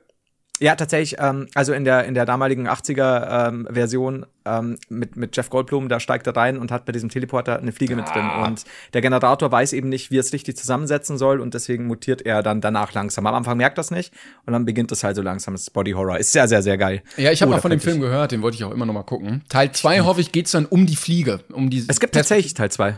Ja, tatsächlich, ähm, also in der, in der damaligen 80er ähm, Version ähm, mit, mit Jeff Goldblum, da steigt er rein und hat bei diesem Teleporter eine Fliege ah. mit drin. Ah. Und der Generator weiß eben nicht, wie er es richtig zusammensetzen soll und deswegen mutiert er dann danach langsam. Am Anfang merkt das nicht und dann beginnt es halt so langsam. Das Body Horror. Ist sehr, sehr, sehr geil. Ja, ich habe oh, mal von dem Film gehört, den wollte ich auch immer noch mal gucken. Teil 2, hoffe ich, geht's dann um die Fliege. Um die es gibt tatsächlich Teil 2.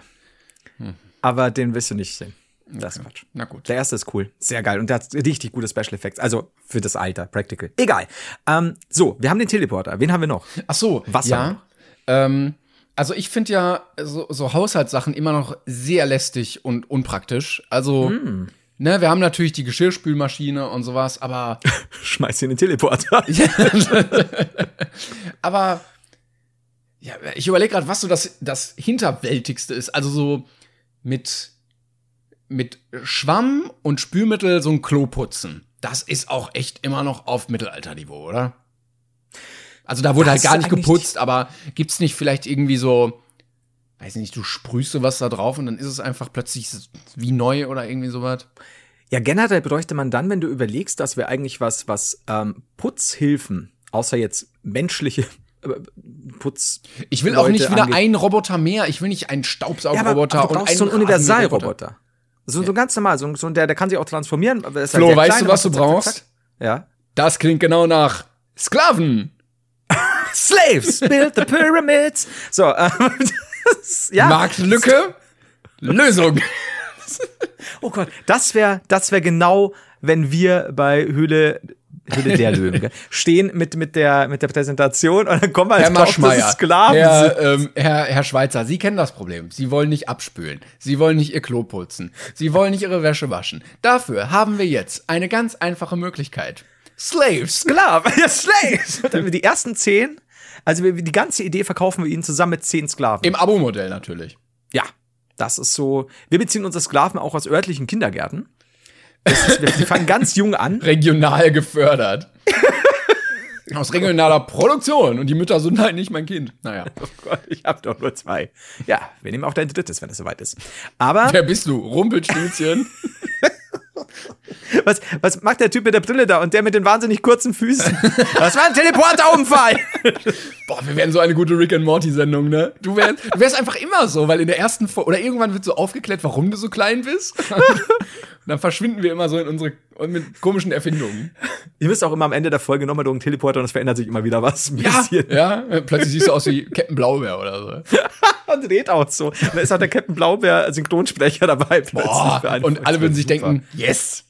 Hm. Aber den wirst du nicht sehen. Das ist Quatsch. Na gut. Der erste ist cool. Sehr geil. Und der hat richtig gute Special Effects. Also für das Alter, practical. Egal. Ähm, so, wir haben den Teleporter. Wen haben wir noch? Ach so, was ja. Ähm, also ich finde ja so, so, Haushaltssachen immer noch sehr lästig und unpraktisch. Also, mm. ne, wir haben natürlich die Geschirrspülmaschine und sowas, aber. Schmeiß in den Teleporter. aber ja, ich überlege gerade, was so das, das Hinterwältigste ist. Also so mit mit Schwamm und Spülmittel so ein Klo putzen. Das ist auch echt immer noch auf Mittelalterniveau, oder? Also da wurde das halt gar nicht geputzt, aber gibt's nicht vielleicht irgendwie so, weiß nicht, du sprühst so was da drauf und dann ist es einfach plötzlich wie neu oder irgendwie sowas? Ja, generell bräuchte man dann, wenn du überlegst, dass wir eigentlich was, was ähm, Putzhilfen, außer jetzt menschliche Putz. Ich will auch nicht wieder einen Roboter mehr. Ich will nicht einen Ja, aber, Staubsaugerroboter aber du und einen so einen. Universalroboter. So, so ganz normal, so, so der, der kann sich auch transformieren. ist Flo, sehr weißt klein, du, was du zack, zack, brauchst? zack. Ja. Das klingt genau nach Sklaven. Slaves build the pyramids. So, ähm, das, ja. Marktlücke. Lösung. Oh Gott, das wäre das wär genau, wenn wir bei Höhle Höhle der Löwen gell, stehen mit mit der mit der Präsentation und dann kommen wir als Herr Sklaven. Herr, ähm, Herr, Herr Schweizer, Sie kennen das Problem. Sie wollen nicht abspülen. Sie wollen nicht Ihr Klo putzen. Sie wollen nicht Ihre Wäsche waschen. Dafür haben wir jetzt eine ganz einfache Möglichkeit. Slaves. Sklaven, ja, Slaves. Und dann wir die ersten zehn, also wir, die ganze Idee verkaufen wir ihnen zusammen mit zehn Sklaven. Im Abo-Modell natürlich. Ja, das ist so. Wir beziehen unsere Sklaven auch aus örtlichen Kindergärten. Das ist, wir, fangen ganz jung an. Regional gefördert. Aus regionaler Produktion. Und die Mütter sind halt nicht mein Kind. Naja. Oh Gott, ich habe doch nur zwei. Ja, wir nehmen auch dein drittes, wenn es soweit ist. Aber Wer bist du? Rumpelstilzchen? was, was macht der Typ mit der Brille da und der mit den wahnsinnig kurzen Füßen? Das war ein Teleporterunfall. Boah, wir werden so eine gute Rick and Morty Sendung, ne? Du wärst, du wärst einfach immer so, weil in der ersten Folge oder irgendwann wird so aufgeklärt, warum du so klein bist. Dann verschwinden wir immer so in unsere mit komischen Erfindungen. Ihr müsst auch immer am Ende der Folge nochmal durch einen Teleporter und es verändert sich immer wieder was. Bisschen. ja. Plötzlich siehst du aus wie Captain Blaubeer oder so. Und redet auch so. Und da ist auch der Captain Blaubeer Synchronsprecher dabei. Boah, und alle würden sich Super. denken, yes.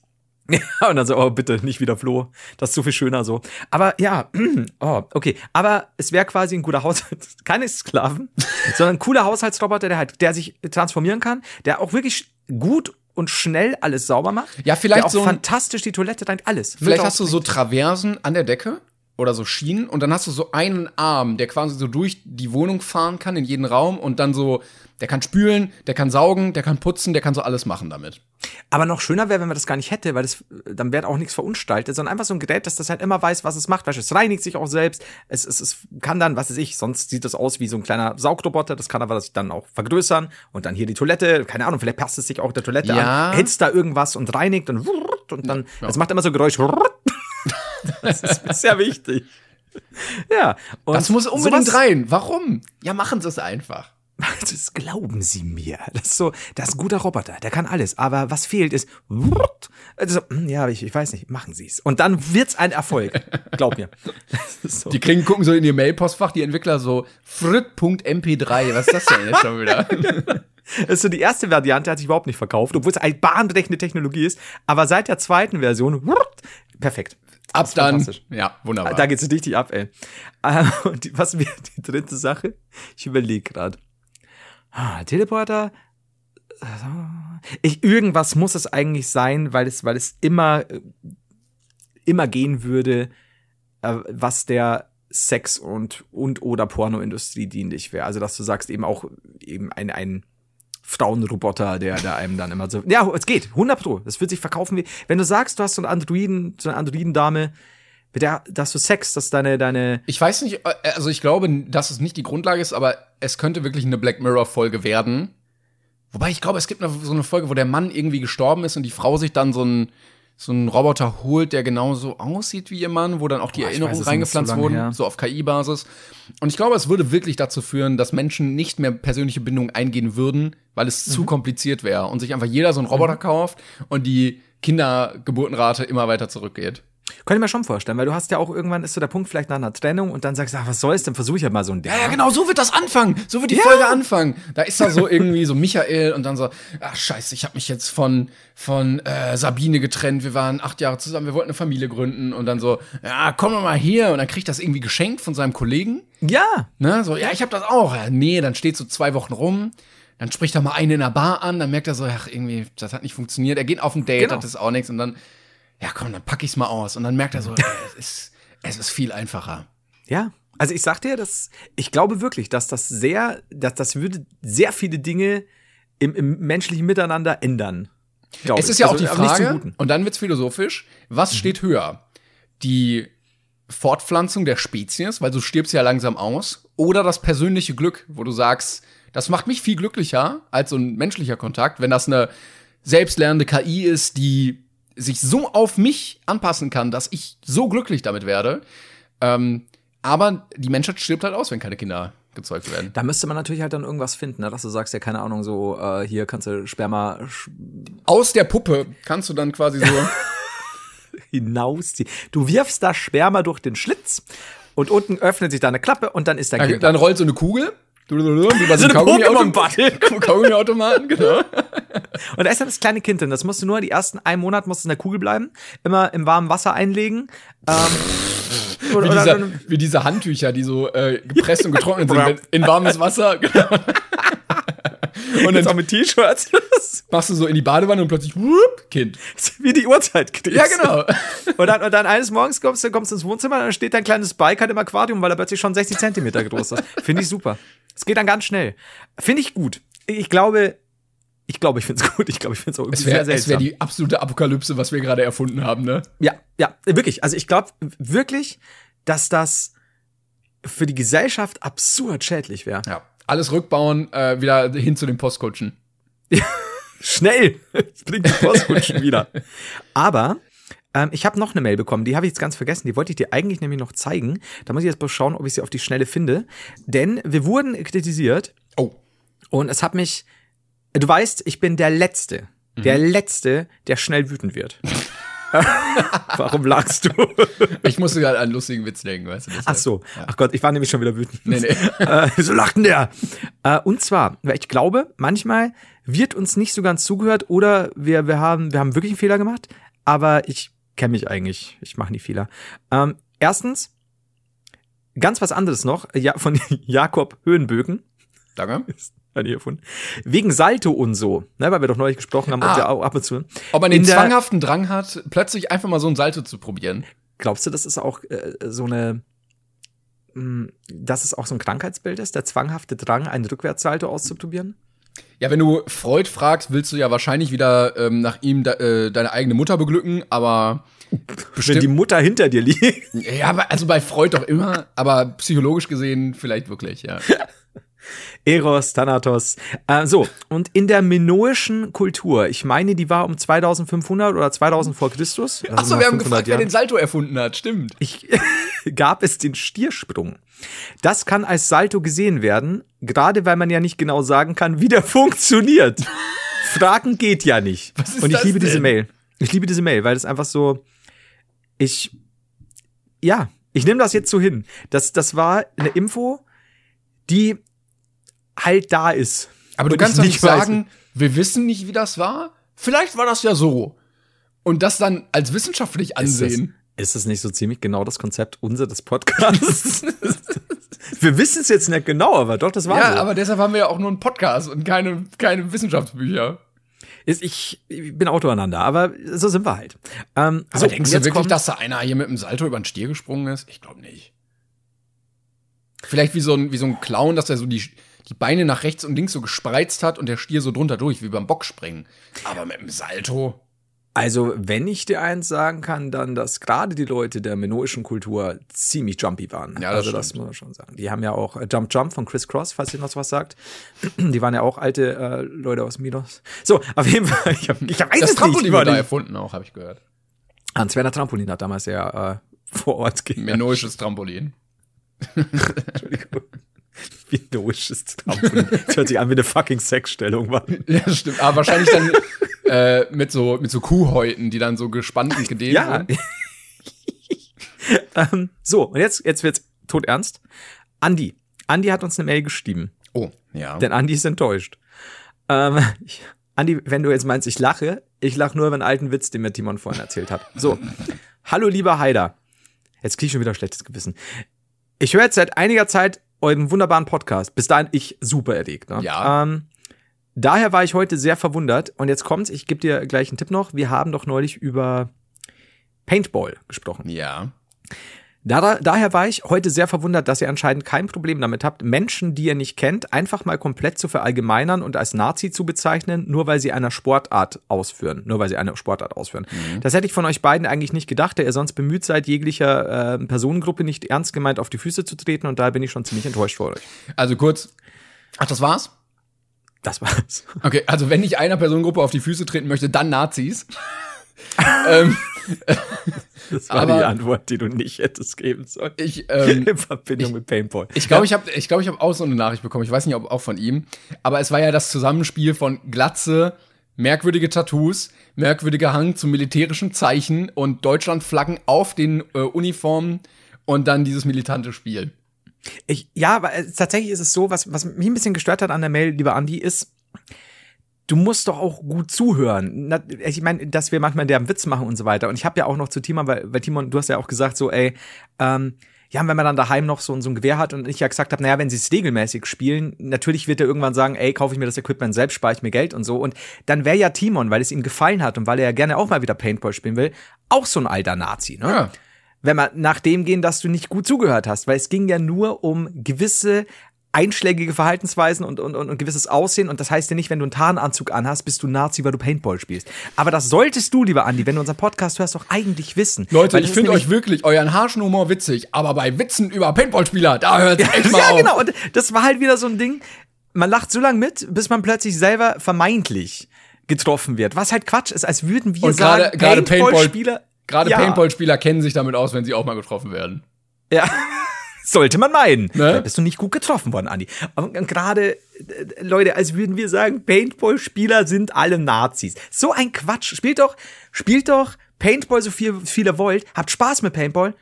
Ja, und dann so, oh, bitte, nicht wieder Flo. Das ist so viel schöner so. Aber ja, oh, okay. Aber es wäre quasi ein guter Haushalt, keine Sklaven, sondern ein cooler Haushaltsroboter, der halt, der sich transformieren kann, der auch wirklich gut und schnell alles sauber macht. Ja, vielleicht der auch so ein- fantastisch die Toilette reint, alles. Vielleicht hast du so Traversen an der Decke oder so Schienen und dann hast du so einen Arm, der quasi so durch die Wohnung fahren kann in jeden Raum und dann so, der kann spülen, der kann saugen, der kann putzen, der kann so alles machen damit. Aber noch schöner wäre, wenn man das gar nicht hätte, weil das, dann wäre auch nichts verunstaltet, sondern einfach so ein Gerät, das das halt immer weiß, was es macht. Weißt, du, es reinigt sich auch selbst. Es, es, es kann dann, was weiß ich, sonst sieht das aus wie so ein kleiner Saugroboter. Das kann aber das dann auch vergrößern und dann hier die Toilette. Keine Ahnung, vielleicht passt es sich auch der Toilette Ja. an, hitzt da irgendwas und reinigt und und dann, es macht immer so Geräusch. Das ist sehr wichtig. Ja. Und Das muss unbedingt rein. Warum? Ja, machen sie es einfach. Das glauben Sie mir. Das ist so, das ist ein guter Roboter, der kann alles. Aber was fehlt ist, also, hm, ja, ich, ich weiß nicht, machen Sie es. Und dann wird's ein Erfolg. Glaub mir. So. Die kriegen, gucken so in ihr Mailpostfach, die Entwickler so, frit.mp3, was ist das denn jetzt schon wieder? Das ist so die erste Variante, hat sich überhaupt nicht verkauft, obwohl es eine bahnbrechende Technologie ist. Aber seit der zweiten Version, perfekt. Ab dann. Ja, wunderbar. Da geht's richtig ab, ey. Und was wäre die dritte Sache? Ich überlege gerade. Ah, Teleporter. Ich, irgendwas muss es eigentlich sein, weil es, weil es immer, äh, immer gehen würde, äh, was der Sex- und, und oder Pornoindustrie dienlich wäre. Also, dass du sagst, eben auch eben ein, ein Frauenroboter, der da einem dann immer so. Ja, es geht, 100 Pro. Das wird sich verkaufen wie. Wenn du sagst, du hast so einen Androiden, so eine Androidendame, mit der, dass du Sex, dass deine, deine. Ich weiß nicht, äh, also ich glaube, dass es nicht die Grundlage ist, aber es könnte wirklich eine Black Mirror-Folge werden. Wobei ich glaube, es gibt so eine Folge, wo der Mann irgendwie gestorben ist und die Frau sich dann so einen so einen Roboter holt, der genauso aussieht wie ihr Mann, wo dann auch die ich Erinnerungen reingepflanzt so wurden, her. so auf KI-Basis. Und ich glaube, es würde wirklich dazu führen, dass Menschen nicht mehr persönliche Bindungen eingehen würden, weil es Mhm. zu kompliziert wäre und sich einfach jeder so einen Roboter kauft und die Kindergeburtenrate immer weiter zurückgeht. Könnte ich mir schon vorstellen, weil du hast ja auch irgendwann ist so der Punkt vielleicht nach einer Trennung und dann sagst du, ach, was soll's, dann versuche ich ja mal so ein Ding. Ja, ja, genau, so wird das anfangen. So wird die Folge anfangen. Da ist da so irgendwie so Michael und dann so, ach scheiße, ich habe mich jetzt von von äh, Sabine getrennt. Wir waren acht Jahre zusammen, wir wollten eine Familie gründen und dann so, ja, komm doch mal hier und dann kriegt das irgendwie geschenkt von seinem Kollegen. Ja. Ne, so, ja, ich habe das auch. Ja, nee, dann steht so zwei Wochen rum. Dann spricht er mal einen in der Bar an, dann merkt er so, ach, irgendwie, das hat nicht funktioniert. Er geht auf ein Date, Genau. das ist auch nichts. Und dann, ja komm, dann pack ich's mal aus. Und dann merkt er so, ey, es ist, es ist viel einfacher. Ja. Also ich sag dir, dass ich glaube wirklich, dass das sehr, dass das würde sehr viele Dinge im, im menschlichen Miteinander ändern. Es ich. ist ja auch Also, die Frage, und dann wird's philosophisch, was steht höher? Die Fortpflanzung der Spezies, weil du stirbst ja langsam aus, oder das persönliche Glück, wo du sagst, das macht mich viel glücklicher als so ein menschlicher Kontakt, wenn das eine selbstlernende KI ist, die sich so auf mich anpassen kann, dass ich so glücklich damit werde. Ähm, Aber die Menschheit stirbt halt aus, wenn keine Kinder gezeugt werden. Da müsste man natürlich halt dann irgendwas finden, ne? dass du sagst, ja, keine Ahnung, so, äh, hier kannst du Sperma Aus der Puppe kannst du dann quasi so. hinausziehen. Du wirfst das Sperma durch den Schlitz und unten öffnet sich da eine Klappe und dann ist da dann, dann rollt so eine Kugel. Wie bei So eine Kaugummi-Automaten, Kaugummi-Automaten, genau. Und da ist dann das kleine Kind drin. Das musst du nur die ersten einen Monat musst du in der Kugel bleiben, immer im warmen Wasser einlegen. Ähm, oder, Wie, oder, dieser, wie diese Handtücher, die so äh, gepresst und getrocknet sind in warmes Wasser. Genau. Und jetzt auch dann mit T-Shirts. machst du so in die Badewanne und plötzlich, whoop, Kind. wie die Uhrzeit kriegst. Ja, genau. Und dann, und dann eines Morgens kommst du kommst ins Wohnzimmer und dann steht dein kleines Bike halt im Aquarium, weil er plötzlich schon 60 Zentimeter groß ist. Finde ich super. Es geht dann ganz schnell. Finde ich gut. Ich glaube, ich glaube, ich finde es gut. Ich glaube, ich finde es auch irgendwie Es wäre sehr es wär seltsam. die absolute Apokalypse, was wir gerade erfunden haben, ne? Ja, ja, wirklich. Also ich glaube wirklich, dass das für die Gesellschaft absurd schädlich wäre. Ja. Alles rückbauen, äh, wieder hin zu den Postkutschen. Schnell! Bringt die Postkutschen wieder. Aber ähm, ich habe noch eine Mail bekommen, die habe ich jetzt ganz vergessen. Die wollte ich dir eigentlich nämlich noch zeigen. Da muss ich jetzt mal schauen, ob ich sie auf die Schnelle finde. Denn wir wurden kritisiert Oh. und es hat mich. Du weißt, ich bin der Letzte. Der Letzte, der schnell wütend wird. Warum lachst du? Ich musste gerade an einen lustigen Witz denken, weißt du? Ach so. Ach Gott, ich war nämlich schon wieder wütend. Nee, nee. äh, wieso lacht denn der? Äh, und zwar, weil ich glaube, manchmal wird uns nicht so ganz zugehört oder wir, wir, haben, wir haben wirklich einen Fehler gemacht, aber ich kenne mich eigentlich, ich mache nie Fehler. Ähm, erstens, ganz was anderes noch, ja, von Jakob Höhenbögen. Danke. Wegen Salto und so, ne, weil wir doch neulich gesprochen haben, Ah. ja ab und zu. Ob man den zwanghaften Drang hat, plötzlich einfach mal so ein Salto zu probieren. Glaubst du, das ist auch äh, so eine, mh, dass es auch so ein Krankheitsbild ist, der zwanghafte Drang, einen Rückwärtssalto auszuprobieren? Ja, wenn du Freud fragst, willst du ja wahrscheinlich wieder ähm, nach ihm de äh, deine eigene Mutter beglücken, aber Wenn die Mutter hinter dir liegt. ja, aber also bei Freud doch immer, aber psychologisch gesehen vielleicht wirklich, ja. Eros, Thanatos. Äh, so, und in der minoischen Kultur, ich meine, die war um 2500 oder 2000 vor Christus. also Achso, wir haben 500 gefragt, wer Jahren, den Salto erfunden hat, stimmt. ich, gab es den Stiersprung. Das kann als Salto gesehen werden, gerade weil man ja nicht genau sagen kann, wie der funktioniert. Fragen geht ja nicht. Und ich liebe diese denn? Mail. Ich liebe diese Mail, weil das einfach so, ich, ja, ich nehme das jetzt so hin. Das, das war eine Info, die halt da ist. Aber du kannst doch nicht weiß- sagen, wir wissen nicht, wie das war. Vielleicht war das ja so. Und das dann als wissenschaftlich ansehen. Ist das nicht so ziemlich genau das Konzept unseres Podcasts? Wir wissen es jetzt nicht genau, aber doch, das war Ja, so. aber deshalb haben wir ja auch nur einen Podcast und keine, keine Wissenschaftsbücher. Ist, ich, ich bin auch durcheinander, aber so sind wir halt. Ähm, Aber so, denkst du jetzt wirklich, kommt- dass da einer hier mit dem Salto über den Stier gesprungen ist? Ich glaube nicht. Vielleicht wie so ein, wie so ein Clown, dass er so die, die Beine nach rechts und links so gespreizt hat und der Stier so drunter durch, wie beim Bockspringen. Aber mit dem Salto. Also, wenn ich dir eins sagen kann, dann, dass gerade die Leute der minoischen Kultur ziemlich jumpy waren. Ja, das also, das stimmt. muss man schon sagen. Die haben ja auch äh, Jump Jump von Chris Cross, falls ihr noch was sagt. Die waren ja auch alte äh, Leute aus Minos. So, auf jeden Fall. Ich, hab, ich weiß Das Trampolin wurde da erfunden auch, habe ich gehört. Hans-Werner Trampolin hat damals ja äh, vor Ort ge Menoisches Trampolin. Entschuldigung. Minoisches Trampolin. Das hört sich an wie eine fucking Sexstellung, Mann. Ja, stimmt. Aber wahrscheinlich dann äh, mit so mit so Kuhhäuten, die dann so gespannt und gedehnt Ja. sind. ähm, so, und jetzt, jetzt wird's todernst. Andi. Andi hat uns eine Mail geschrieben. Oh, ja. Denn Andi ist enttäuscht. Ähm, ich, Andi, wenn du jetzt meinst, ich lache, ich lache nur über einen alten Witz, den mir Timon vorhin erzählt hat. So. Hallo, lieber Haider. Jetzt krieg ich schon wieder schlechtes Gewissen. Ich höre jetzt seit einiger Zeit euren wunderbaren Podcast. Bis dahin ich super erregt. Ne? Ja. Ähm, daher war ich heute sehr verwundert. Und jetzt kommt's, ich gebe dir gleich einen Tipp noch. Wir haben doch neulich über Paintball gesprochen. ja. Da, daher war ich heute sehr verwundert, dass ihr anscheinend kein Problem damit habt, Menschen, die ihr nicht kennt, einfach mal komplett zu verallgemeinern und als Nazi zu bezeichnen, nur weil sie eine Sportart ausführen. Nur weil sie eine Sportart ausführen. Das hätte ich von euch beiden eigentlich nicht gedacht, da ihr sonst bemüht seid, jeglicher äh, Personengruppe nicht ernst gemeint auf die Füße zu treten und da bin ich schon ziemlich enttäuscht vor euch. Also kurz. Ach, das war's? Das war's. Okay, also wenn ich einer Personengruppe auf die Füße treten möchte, dann Nazis. ähm, Das war Aber- die Antwort, die du nicht hättest geben sollen. Ich, ähm, In Verbindung mit Paintball. Ich glaube, ich habe ich glaub, ich hab auch so eine Nachricht bekommen. Ich weiß nicht, ob auch von ihm. Aber es war ja das Zusammenspiel von Glatze, merkwürdige Tattoos, merkwürdiger Hang zu militärischen Zeichen und Deutschlandflaggen auf den äh, Uniformen und dann dieses militante Spiel. Ich, ja, aber äh, tatsächlich ist es so, was, was mich ein bisschen gestört hat an der Mail, lieber Andi, ist, du musst doch auch gut zuhören. Ich meine, dass wir manchmal derben Witz machen und so weiter. Und ich habe ja auch noch zu Timon, weil, weil Timon, du hast ja auch gesagt, so, ey, ähm, ja, wenn man dann daheim noch so, so ein Gewehr hat und ich ja gesagt habe, naja, wenn sie es regelmäßig spielen, natürlich wird er irgendwann sagen, ey, kaufe ich mir das Equipment selbst, spare ich mir Geld und so. Und dann wäre ja Timon, weil es ihm gefallen hat und weil er ja gerne auch mal wieder Paintball spielen will, auch so ein alter Nazi, ne? Ja. wenn wir nach dem gehen, dass du nicht gut zugehört hast, weil es ging ja nur um gewisse einschlägige Verhaltensweisen und, und, und, und gewisses Aussehen. Und das heißt ja nicht, wenn du einen Tarnanzug anhast, bist du Nazi, weil du Paintball spielst. Aber das solltest du, lieber Andi, wenn du unseren Podcast hörst, doch eigentlich wissen. Leute, ich finde euch wirklich euren harschen Humor witzig, aber bei Witzen über Paintballspieler, da hört echt mal ja, auf. genau. Und das war halt wieder so ein Ding. Man lacht so lange mit, bis man plötzlich selber vermeintlich getroffen wird. Was halt Quatsch ist, als würden wir Und sagen, gerade gerade Paintball Paintball-Spieler. Gerade ja, Paintballspieler kennen sich damit aus, wenn sie auch mal getroffen werden. Ja. Sollte man meinen. Ne? Da bist du nicht gut getroffen worden, Andi. Und und gerade, äh, Leute, als würden wir sagen, Paintball-Spieler sind alle Nazis. So ein Quatsch. Spielt doch, spielt doch Paintball so viel, viel ihr wollt. Habt Spaß mit Paintball.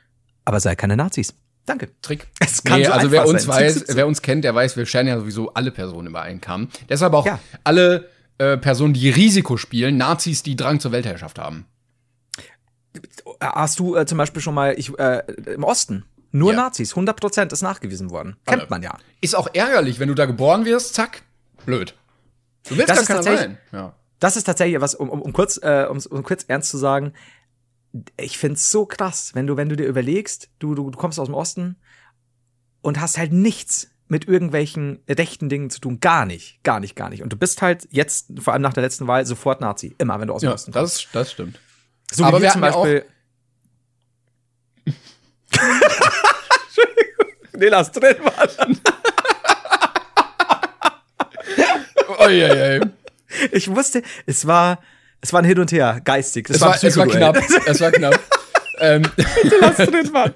Aber seid keine Nazis. Danke. Trick. Es kann nee, so also wer uns sein. weiß, wer uns kennt, der weiß, wir scheren ja sowieso alle Personen über einen Kamm. Deshalb auch Ja. alle äh, Personen, die Risiko spielen, Nazis, die Drang zur Weltherrschaft haben. Hast du äh, zum Beispiel schon mal ich, äh, im Osten? Nur Ja. Nazis. 100% ist nachgewiesen worden. Alle. Kennt man ja. Ist auch ärgerlich, wenn du da geboren wirst, zack, blöd. Du willst Das gar keiner sein. Ja. Das ist tatsächlich was, um, um, um kurz, äh, um, um kurz ernst zu sagen. Ich find's so krass, wenn du, wenn du dir überlegst, du, du, du kommst aus dem Osten und hast halt nichts mit irgendwelchen rechten Dingen zu tun. Gar nicht, gar nicht, gar nicht. Und du bist halt jetzt, vor allem nach der letzten Wahl, sofort Nazi. Immer, wenn du aus dem ja, Osten kommst. das, das stimmt. So aber wie wir zum Beispiel. Nee, lass drin, Mann. Uiuiui. Ich wusste, es war, es war ein Hin und Her, geistig. Es war, es war knapp. Es war knapp. ähm, Lass drin, Mann.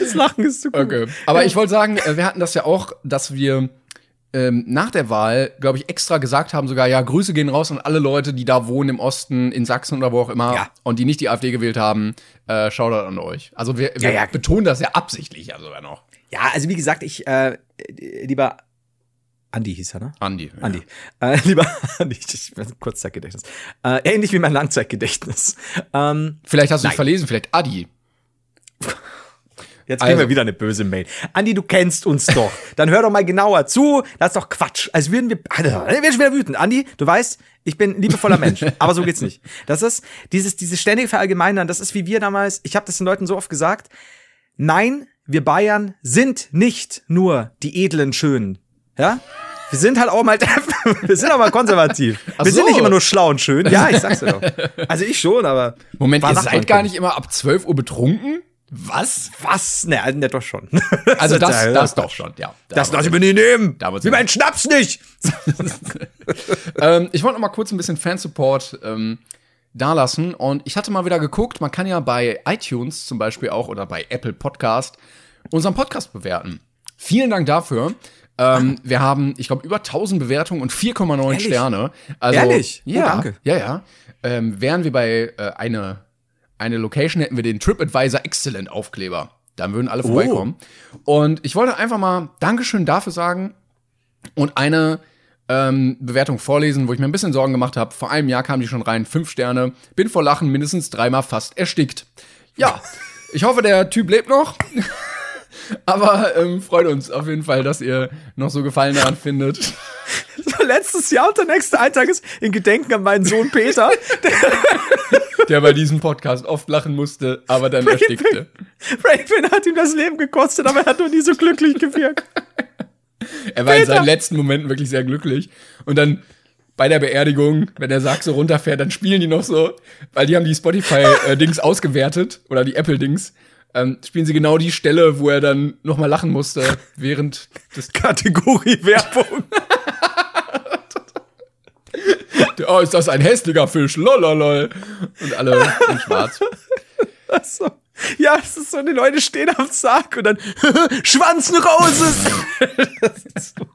Das Lachen ist zu gut. Okay. Aber ich wollte sagen, äh, wir hatten das ja auch, dass wir ähm, nach der Wahl, glaube ich, extra gesagt haben, sogar, ja, Grüße gehen raus an alle Leute, die da wohnen im Osten, in Sachsen oder wo auch immer Ja. und die nicht die AfD gewählt haben. Äh, Shoutout an euch. Also wir, wir Ja, ja. betonen das ja absichtlich ja sogar noch. Ja, also wie gesagt, ich, äh, lieber Andi hieß er, ne? Andi. Andi. Äh, lieber Andi, ich bin Kurzzeitgedächtnis. Äh, ähnlich wie mein Langzeitgedächtnis. Ähm, Vielleicht hast du Nein. dich verlesen, vielleicht Adi. jetzt kriegen Also. wir wieder eine böse Mail. Andi, du kennst uns doch. Dann hör doch mal genauer zu. Das ist doch Quatsch. Als würden wir. Alter, ich werde schon wieder wütend. Andi, du weißt, ich bin ein liebevoller Mensch. aber so geht's nicht. Das ist dieses, dieses ständige Verallgemeinern. Das ist wie wir damals. Ich habe das den Leuten so oft gesagt. Nein, wir Bayern sind nicht nur die edlen Schönen. Ja? Wir sind halt auch mal, wir sind auch mal konservativ. Ach wir sind so. nicht immer nur schlau und schön. Ja, ich sag's dir doch. Also ich schon, aber. Moment, War ihr seid gar nicht immer ab 12 Uhr betrunken? Was? Was? Ne, also, ne, doch schon. Also das, ja- das doch schon, ja. Das Da- lasse ich mir nie nehmen. Wie mein Schnaps nicht. ähm, ich wollte noch mal kurz ein bisschen Fansupport ähm, dalassen. Und ich hatte mal wieder geguckt, man kann ja bei iTunes zum Beispiel auch oder bei Apple Podcast unseren Podcast bewerten. Vielen Dank dafür. Ähm, wir haben, ich glaube, über 1000 Bewertungen und 4,9 Ehrlich? Sterne. Also, Ehrlich? Oh, Ja, danke. ja, ja. Ähm, wären wir bei äh, eine, eine Location, hätten wir den TripAdvisor Excellent Aufkleber. Dann würden alle vorbeikommen. Und ich wollte einfach mal Dankeschön dafür sagen und eine ähm, Bewertung vorlesen, wo ich mir ein bisschen Sorgen gemacht habe. Vor einem Jahr kam die schon rein, fünf Sterne, bin vor Lachen mindestens dreimal fast erstickt. Ja, ich hoffe, der Typ lebt noch. Aber ähm, freut uns auf jeden Fall, dass ihr noch so Gefallen daran findet. So, letztes Jahr und der nächste Eintrag ist in Gedenken an meinen Sohn Peter. Der bei diesem Podcast oft lachen musste, aber dann erstickte. Raven hat ihm das Leben gekostet, aber er hat noch nie so glücklich gewirkt. Er war in Peter! seinen letzten Momenten wirklich sehr glücklich. Und dann bei der Beerdigung, wenn der Sarg so runterfährt, dann spielen die noch so, weil die haben die Spotify-Dings ausgewertet oder die Apple-Dings. Ähm, spielen sie genau die Stelle, wo er dann noch mal lachen musste, während des Kategorie Werbung. Oh, ist das ein hässlicher Fisch? Lololol. Und alle in schwarz. so. Ja, es ist so, die Leute stehen am Sarg und dann Schwanz aus. so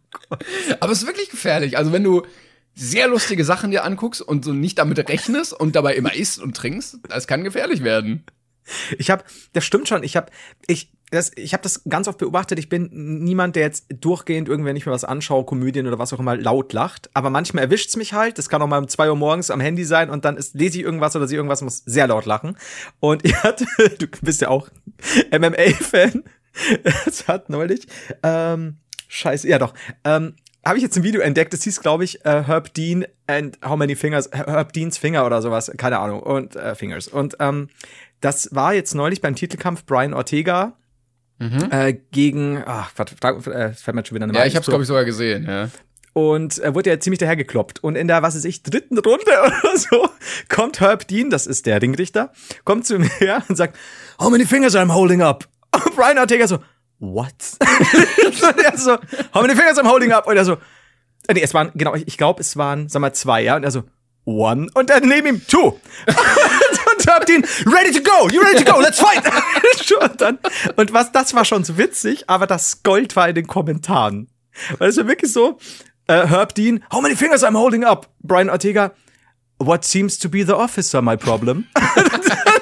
Aber es ist wirklich gefährlich. Also wenn du sehr lustige Sachen dir anguckst und so nicht damit rechnest und dabei immer isst und trinkst, das kann gefährlich werden. Ich habe, das stimmt schon. Ich habe, ich, das, ich habe das ganz oft beobachtet. Ich bin niemand, der jetzt durchgehend irgendwann nicht mehr was anschaue, Komödien oder was auch immer, laut lacht. Aber manchmal erwischt's mich halt. Das kann auch mal um zwei Uhr morgens am Handy sein und dann ist, lese ich irgendwas oder sehe irgendwas muss sehr laut lachen. Und ich hatte, du bist ja auch MMA-Fan. Es hat neulich, ähm, scheiße, ja doch, ähm, habe ich jetzt ein Video entdeckt, das hieß, glaube ich, uh, Herb Dean and How Many Fingers, Herb Deans Finger oder sowas, keine Ahnung, und uh, Fingers. Und ähm, das war jetzt neulich beim Titelkampf Brian Ortega mhm. äh, gegen, ach, warte, äh, fällt mir schon wieder eine Ja, ich hab's, glaube ich, sogar gesehen, ja. Und er wurde ja ziemlich dahergekloppt. Und in der, was weiß ich, dritten Runde oder so, kommt Herb Dean, das ist der Ringrichter, kommt zu mir her und sagt, How many fingers I'm holding up? Und Brian Ortega so, what? und er so, how many fingers I'm holding up? Und er so, äh, nee, es waren, genau, ich, ich glaube, es waren, sag mal, zwei, ja. Und er so, one. Und dann neben ihm, two. und habt ihn, ready to go, you ready to go, let's fight. und, dann, und was, das war schon so witzig, aber das Gold war in den Kommentaren. Weil es war wirklich so, uh, Herb Dean, how many fingers I'm holding up? Brian Ortega, what seems to be the officer, my problem?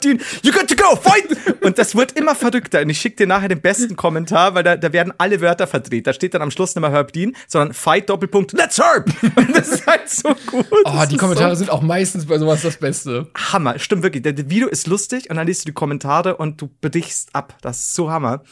Dean, you got to go, fight! Und das wird immer verrückter. Und ich schicke dir nachher den besten Kommentar, weil da, da werden alle Wörter verdreht. Da steht dann am Schluss nicht mehr Herb Dean, sondern Fight Doppelpunkt, let's Herb! Und das ist halt so gut. Oh, die Kommentare so sind auch meistens bei sowas das Beste. Hammer, stimmt wirklich. Der, der Video ist lustig und dann liest du die Kommentare und du bedichst ab. Das ist so Hammer.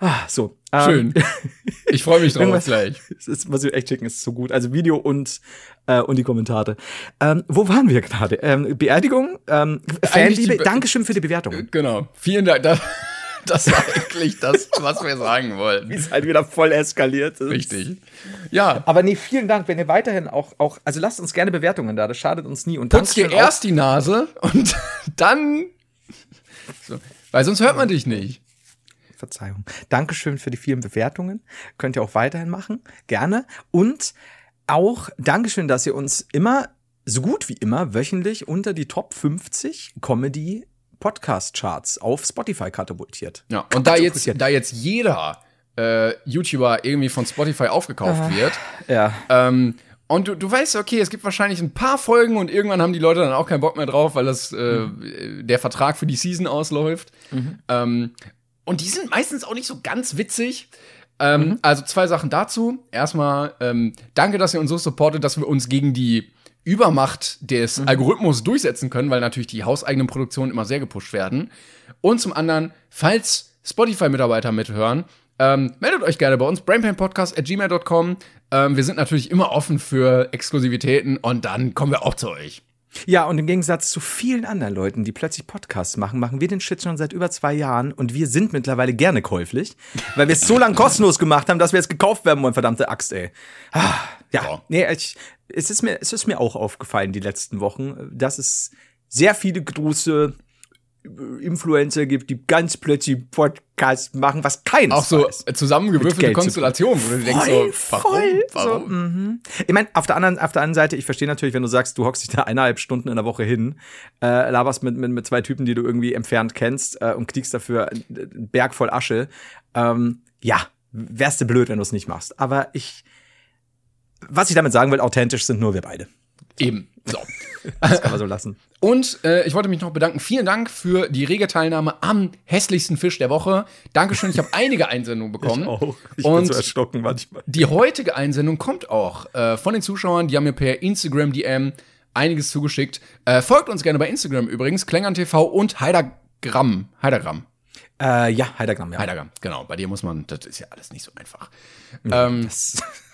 Ah, so, Schön. Ähm, ich freue mich drauf gleich. Das muss ich echt schicken, ist so gut. Also Video und, äh, und die Kommentare. Ähm, wo waren wir gerade? Ähm, Beerdigung, ähm, Fanliebe. Be Dankeschön für die Bewertung. Genau. Vielen Dank. Das, das war eigentlich das, was wir sagen wollten. Wie es halt wieder voll eskaliert ist. Richtig. Ja. Aber nee, vielen Dank, wenn ihr weiterhin auch, auch also lasst uns gerne Bewertungen da, das schadet uns nie. Und Putz dir erst die Nase und dann, so, weil sonst hört man dich nicht. Verzeihung. Dankeschön für die vielen Bewertungen. Könnt ihr auch weiterhin machen. Gerne. Und auch Dankeschön, dass ihr uns immer, so gut wie immer, wöchentlich unter die Top 50 Comedy Podcast Charts auf Spotify katapultiert. Ja, und da jetzt, da jetzt jeder äh, YouTuber irgendwie von Spotify aufgekauft Aha. wird, ja. Ähm, und du, du weißt, okay, es gibt wahrscheinlich ein paar Folgen und irgendwann haben die Leute dann auch keinen Bock mehr drauf, weil das äh, mhm. der Vertrag für die Season ausläuft. Mhm. Ähm, und die sind meistens auch nicht so ganz witzig. Ähm, mhm. Also zwei Sachen dazu. Erstmal, ähm, danke, dass ihr uns so supportet, dass wir uns gegen die Übermacht des mhm. Algorithmus durchsetzen können, weil natürlich die hauseigenen Produktionen immer sehr gepusht werden. Und zum anderen, falls Spotify-Mitarbeiter mithören, ähm, meldet euch gerne bei uns, brainpainpodcast.gmail.com. Ähm, wir sind natürlich immer offen für Exklusivitäten und dann kommen wir auch zu euch. Ja, und im Gegensatz zu vielen anderen Leuten, die plötzlich Podcasts machen, machen wir den Shit schon seit über zwei Jahren und wir sind mittlerweile gerne käuflich, weil wir es so lange kostenlos gemacht haben, dass wir jetzt gekauft werden wollen, verdammte Axt, ey. Ah, ja, ja, nee, ich, es ist mir, es ist mir auch aufgefallen die letzten Wochen, dass es sehr viele große Influencer gibt, die ganz plötzlich Podcasts machen, was keiner Auch so weiß. zusammengewürfelte Konstellationen, wo du voll, denkst so, warum? Voll, warum? So, mhm. Ich meine, auf der anderen, auf der anderen Seite, ich verstehe natürlich, wenn du sagst, du hockst dich da eineinhalb Stunden in der Woche hin, äh, laberst mit, mit, mit zwei Typen, die du irgendwie entfernt kennst äh, und kriegst dafür einen Berg voll Asche. Ähm, ja, wärst du blöd, wenn du es nicht machst. Aber ich, was ich damit sagen will, authentisch sind nur wir beide. Eben. So. Das kann man so lassen. Und äh, ich wollte mich noch bedanken. Vielen Dank für die rege Teilnahme am hässlichsten Fisch der Woche. Dankeschön, ich habe einige Einsendungen bekommen. Ich auch. Ich Und bin so erschrocken manchmal. Die heutige Einsendung kommt auch äh, von den Zuschauern. Die haben mir per Instagram DM einiges zugeschickt. Äh, folgt uns gerne bei Instagram übrigens, Klängern TV und Heidergramm. Heidergramm. Äh, ja, Heidergramm, ja. Heidergramm, genau. Bei dir muss man, das ist ja alles nicht so einfach. Ja, ähm,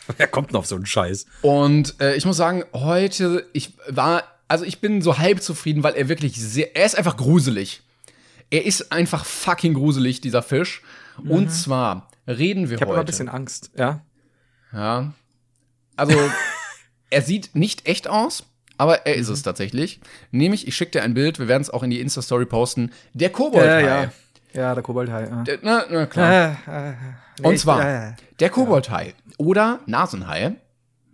wer kommt noch auf so einen Scheiß? Und äh, ich muss sagen, heute, ich war also ich bin so halb zufrieden, weil er wirklich sehr, er ist einfach gruselig. Er ist einfach fucking gruselig, dieser Fisch. Mhm. Und zwar reden wir ich heute. Ich habe ein bisschen Angst, ja. Ja. Also, er sieht nicht echt aus, aber er ist mhm. es tatsächlich. Nämlich, ich schicke dir ein Bild, wir werden es auch in die Insta-Story posten. Der Koboldhai. Ja, ja. ja, der Koboldhai. Ja. Der, na, na, klar. Äh, äh, Und zwar, der Koboldhai oder Nasenhai.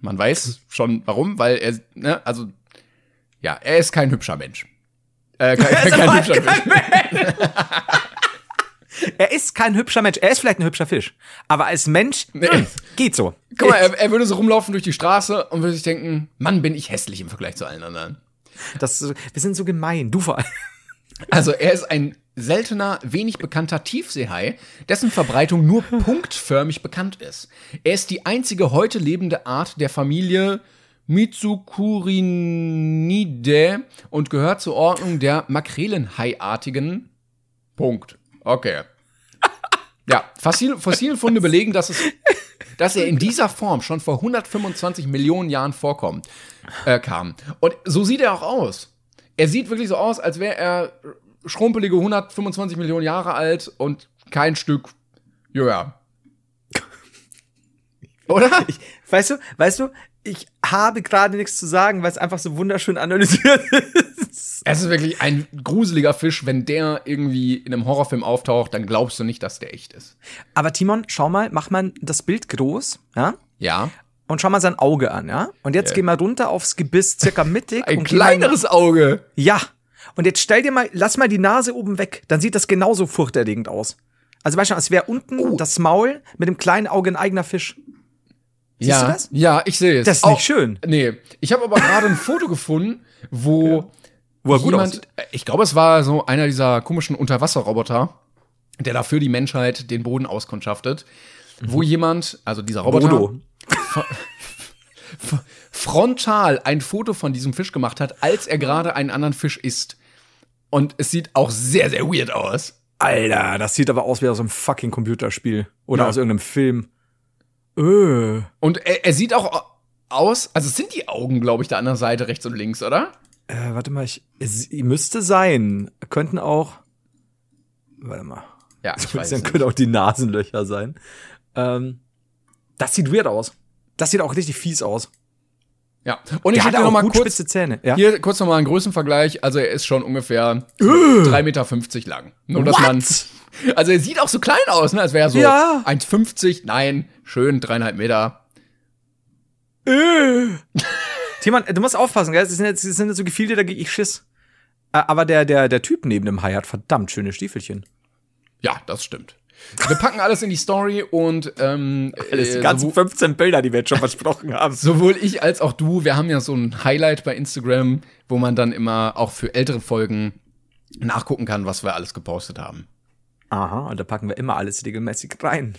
Man weiß schon warum, weil er, ne, also ja, er ist kein hübscher Mensch. Äh, kein, Er ist kein aber hübscher kein Fisch. Er ist kein hübscher Mensch. Er ist vielleicht ein hübscher Fisch. Aber als Mensch Nee. mh, geht so. Guck mal, er, er würde so rumlaufen durch die Straße und würde sich denken, Mann, bin ich hässlich im Vergleich zu allen anderen. Das, wir sind so gemein. Du vor allem. Also er ist ein seltener, wenig bekannter Tiefseehai, dessen Verbreitung nur punktförmig bekannt ist. Er ist die einzige heute lebende Art der Familie Mitsukurinidae und gehört zur Ordnung der Makrelenhaiartigen. Punkt. Okay. Ja, Fossil, Fossilfunde belegen, dass, es, dass er in dieser Form schon vor 125 Millionen Jahren vorkommt, äh, kam. Und so sieht er auch aus. Er sieht wirklich so aus, als wäre er schrumpelige 125 Millionen Jahre alt und kein Stück jünger. Oder? Weißt du, weißt du, ich habe gerade nichts zu sagen, weil es einfach so wunderschön analysiert ist. Es ist wirklich ein gruseliger Fisch. Wenn der irgendwie in einem Horrorfilm auftaucht, dann glaubst du nicht, dass der echt ist. Aber Timon, schau mal, mach mal das Bild groß, ja? Ja. Und schau mal sein Auge an, ja? Und jetzt Ja. geh mal runter aufs Gebiss, circa mittig. Ein und geh mal- kleineres Auge. Ja. Und jetzt stell dir mal, lass mal die Nase oben weg. Dann sieht das genauso furchterregend aus. Also weißt du, als wäre unten Oh. das Maul mit dem kleinen Auge ein eigener Fisch. Siehst ja. du das? Ja, ich sehe es. Das ist Auch- nicht schön. Nee. Ich habe aber gerade ein Foto gefunden, wo Wo er gut jemand, aussieht. ich glaube, es war so einer dieser komischen Unterwasserroboter, der dafür die Menschheit den Boden auskundschaftet, wo jemand, also dieser Roboter, Bodo. frontal ein Foto von diesem Fisch gemacht hat, als er gerade einen anderen Fisch isst. Und es sieht auch sehr, sehr weird aus. Alter, das sieht aber aus wie aus einem fucking Computerspiel. Oder Ja. aus irgendeinem Film. Öh. Und er, er sieht auch aus, also es sind die Augen, glaube ich, der anderen Seite, rechts und links, oder? Äh, warte mal, ich, es müsste sein. Könnten auch. Warte mal. Ja, ich weiß Dann können auch die Nasenlöcher sein. Ähm, das sieht weird aus. Das sieht auch richtig fies aus. Ja. Und ich Der hat schicke dir auch noch mal kurz, spitze Zähne. Ja. hier kurz noch mal einen Größenvergleich. Also er ist schon ungefähr 3,50 Meter lang. Nur, dass What? man, also er sieht auch so klein aus, ne? Als wäre er so Ja. 1,50. Nein, schön, dreieinhalb Meter. Timon, du musst aufpassen, gell? Das sind jetzt, das sind jetzt so Gefilde, da gehe ich Schiss. Äh, Aber der, der, der Typ neben dem Hai hat verdammt schöne Stiefelchen. Ja, das stimmt. Wir packen alles in die Story und ähm, äh, sowohl, 15 Bilder, die wir jetzt schon versprochen haben. sowohl ich als auch du, wir haben ja so ein Highlight bei Instagram, wo man dann immer auch für ältere Folgen nachgucken kann, was wir alles gepostet haben. Aha, und da packen wir immer alles regelmäßig rein.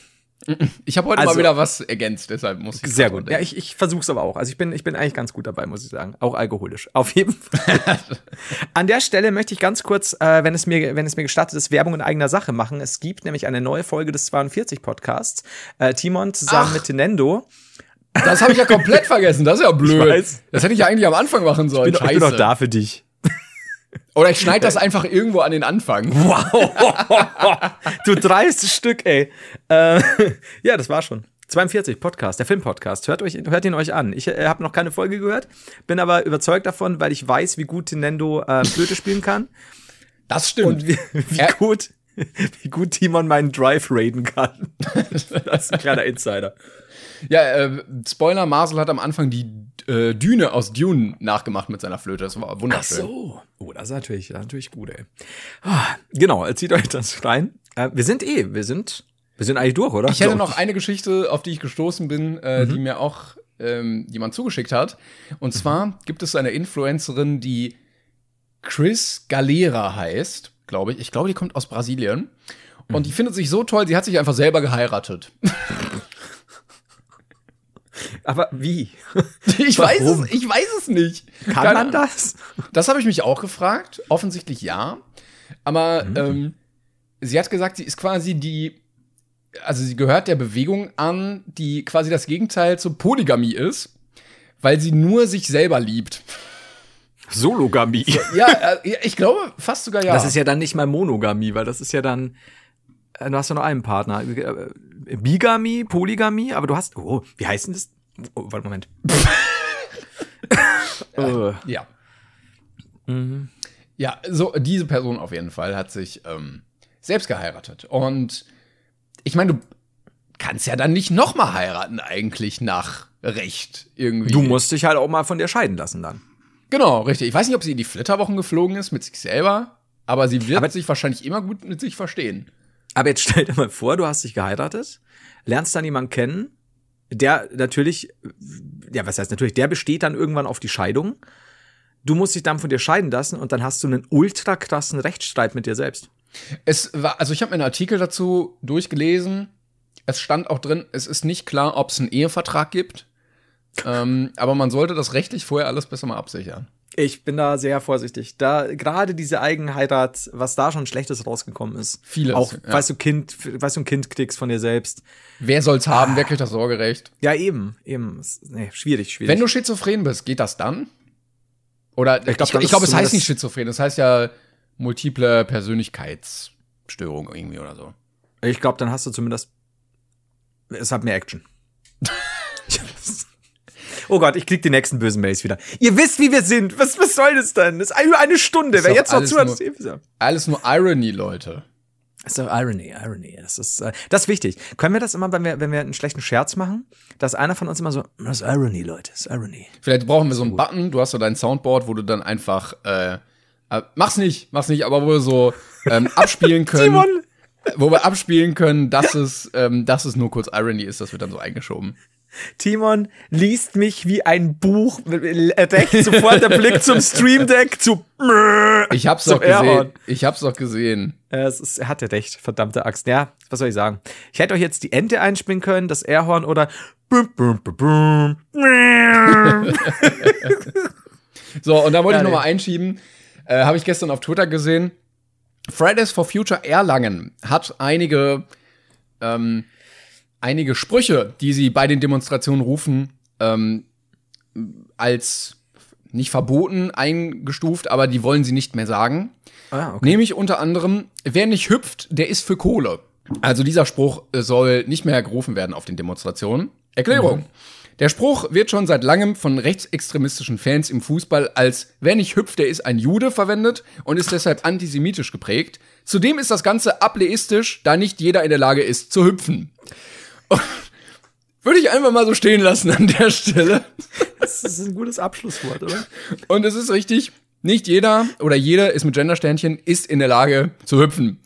Ich habe heute Also- mal wieder was ergänzt, deshalb muss ich Sehr gut. Ja, ich, ich versuch's aber auch. Also ich bin, ich bin eigentlich ganz gut dabei, muss ich sagen. Auch alkoholisch. Auf jeden Fall. An der Stelle möchte ich ganz kurz, äh, wenn, es mir, wenn es mir gestattet ist, Werbung in eigener Sache machen. Es gibt nämlich eine neue Folge des 42 Podcasts. Äh, Timon zusammen Ach. mit Tenendo. Das habe ich ja komplett vergessen. Das ist ja blöd. Das hätte ich ja eigentlich am Anfang machen sollen. Ich bin, ich bin auch da für dich. Oder ich schneide das einfach irgendwo an den Anfang. Du dreistes Stück, ey. Äh, ja, das war schon. 42 Podcast, der Filmpodcast. Hört, euch, hört ihn euch an. Ich äh, habe noch keine Folge gehört, bin aber überzeugt davon, weil ich weiß, wie gut Nendo äh, Flöte spielen kann Das stimmt. und wie, wie Er- gut wie gut Timon meinen Drive raiden kann. Das ist ein kleiner Insider. Ja, äh, Spoiler, Marcel hat am Anfang die äh, Düne aus Dune nachgemacht mit seiner Flöte. Das war wunderschön. Oh, das ist natürlich, das ist natürlich gut, ey. Ah, Genau, zieht euch das rein. Äh, wir sind eh, wir sind, wir sind eigentlich durch, oder? Ich hätte So. noch eine Geschichte, auf die ich gestoßen bin, äh, die mir auch ähm, jemand zugeschickt hat. Und zwar gibt es eine Influencerin, die Chris Galera heißt, glaube ich. Ich glaube, die kommt aus Brasilien. Und die findet sich so toll, sie hat sich einfach selber geheiratet. Aber wie? Ich weiß, es, ich weiß es nicht. Kann Keine man das? Das habe ich mich auch gefragt. Offensichtlich ja. Aber ähm, sie hat gesagt, sie ist quasi die, also sie gehört der Bewegung an, die quasi das Gegenteil zur Polygamie ist, weil sie nur sich selber liebt. Sologamie. Ja, äh, ich glaube fast sogar ja. Das ist ja dann nicht mal Monogamie, weil das ist ja dann, du hast ja nur einen Partner. Äh, Bigamie, Polygamie, aber du hast, oh, wie heißt denn das? Oh, warte, Moment. äh, Ja. Ja, so diese Person auf jeden Fall hat sich ähm, selbst geheiratet. Und ich meine, du kannst ja dann nicht noch mal heiraten eigentlich nach Recht irgendwie. du musst dich halt auch mal von dir scheiden lassen dann. Genau, richtig. Ich weiß nicht, ob sie in die Flitterwochen geflogen ist mit sich selber, aber sie wird Aber- sich wahrscheinlich immer gut mit sich verstehen. Aber jetzt stell dir mal vor, du hast dich geheiratet, lernst dann jemanden kennen, der natürlich, ja, was heißt natürlich, der besteht dann irgendwann auf die Scheidung. Du musst dich dann von dir scheiden lassen und dann hast du einen ultra krassen Rechtsstreit mit dir selbst. Es war, also ich habe mir einen Artikel dazu durchgelesen. Es stand auch drin, es ist nicht klar, ob es einen Ehevertrag gibt. ähm, aber man sollte das rechtlich vorher alles besser mal absichern. Ich bin da sehr vorsichtig. Da gerade diese Eigenheirat, was da schon Schlechtes rausgekommen ist. Vieles, Auch, ja. weißt du, Kind, weißt du, ein Kind kriegst von dir selbst. Wer soll's haben? Wer kriegt das Sorgerecht? Ja, eben, eben. Nee, schwierig, schwierig. Wenn du schizophren bist, geht das dann? Oder ich Ich glaub, glaube, ich glaub, es heißt nicht schizophren, es heißt ja multiple Persönlichkeitsstörung irgendwie oder so. Ich glaube, dann hast du zumindest. Es hat mehr Action. Oh Gott, ich krieg die nächsten bösen Mails wieder. Ihr wisst, wie wir sind. Was, was soll das denn? Das ist über eine Stunde. Ist Wer jetzt noch zuhört, ist eh wieder. Alles nur Irony, Leute. Das ist doch Irony, Irony. Das ist, äh, das ist wichtig. Können wir das immer, wenn wir, wenn wir einen schlechten Scherz machen, dass einer von uns immer so, das ist Irony, Leute, das ist Irony. Vielleicht brauchen wir so einen Button, du hast so dein Soundboard, wo du dann einfach, äh, äh, mach's nicht, mach's nicht, aber wo wir so ähm, abspielen können. Simon! Wo wir abspielen können, dass es, ähm, dass es nur kurz Irony ist, das wird dann so eingeschoben. Timon liest mich wie ein Buch, deckt sofort der Blick zum Stream Deck zu. Ich hab's doch gesehen. Airhorn. Ich hab's doch gesehen. Es ist, er hatte recht, verdammte Axt. Ja, was soll ich sagen? Ich hätte euch jetzt die Ente einspielen können, das Airhorn oder. So, und da wollte Ja, ich noch nee. mal einschieben. Äh, Habe ich gestern auf Twitter gesehen. Fridays for Future Erlangen hat einige, ähm, einige Sprüche, die sie bei den Demonstrationen rufen, ähm, als nicht verboten eingestuft, aber die wollen sie nicht mehr sagen. Ah, okay. Nämlich unter anderem, wer nicht hüpft, der ist für Kohle. Also dieser Spruch äh, soll nicht mehr gerufen werden auf den Demonstrationen. Erklärung. Der Spruch wird schon seit langem von rechtsextremistischen Fans im Fußball als wer nicht hüpft, der ist ein Jude verwendet und ist deshalb antisemitisch geprägt. Zudem ist das Ganze ableistisch, da nicht jeder in der Lage ist zu hüpfen. Würde ich einfach mal so stehen lassen an der Stelle. Das ist ein gutes Abschlusswort, oder? Und es ist richtig, nicht jeder oder jede ist mit Gendersternchen ist in der Lage zu hüpfen.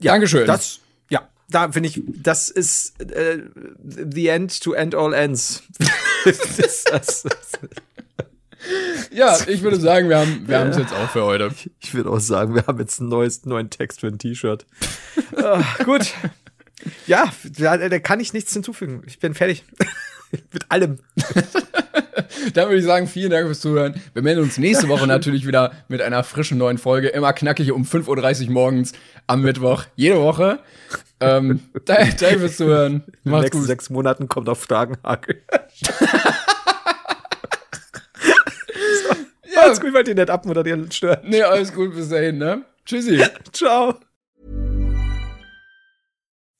Dankeschön. Das, ja, da finde ich, das ist äh, the end to end all ends. das, das, ja, ich würde sagen, wir haben wir es jetzt auch für heute. ich würde auch sagen, wir haben jetzt einen neues, neuen Text für ein T-Shirt. Ah, gut. Ja, da, da kann ich nichts hinzufügen. Ich bin fertig. Mit allem. Dann würde ich sagen, vielen Dank fürs Zuhören. Wir melden uns nächste Woche natürlich wieder mit einer frischen neuen Folge. Immer knackig um 5.30 Uhr morgens am Mittwoch. Jede Woche. Ähm, danke fürs Zuhören. In den Macht's nächsten gut. sechs Monaten kommt auf Fragenhagel. Ja, Macht's gut, weil die nicht abmoderieren stören. nee, alles gut bis dahin, ne? Tschüssi. Ciao.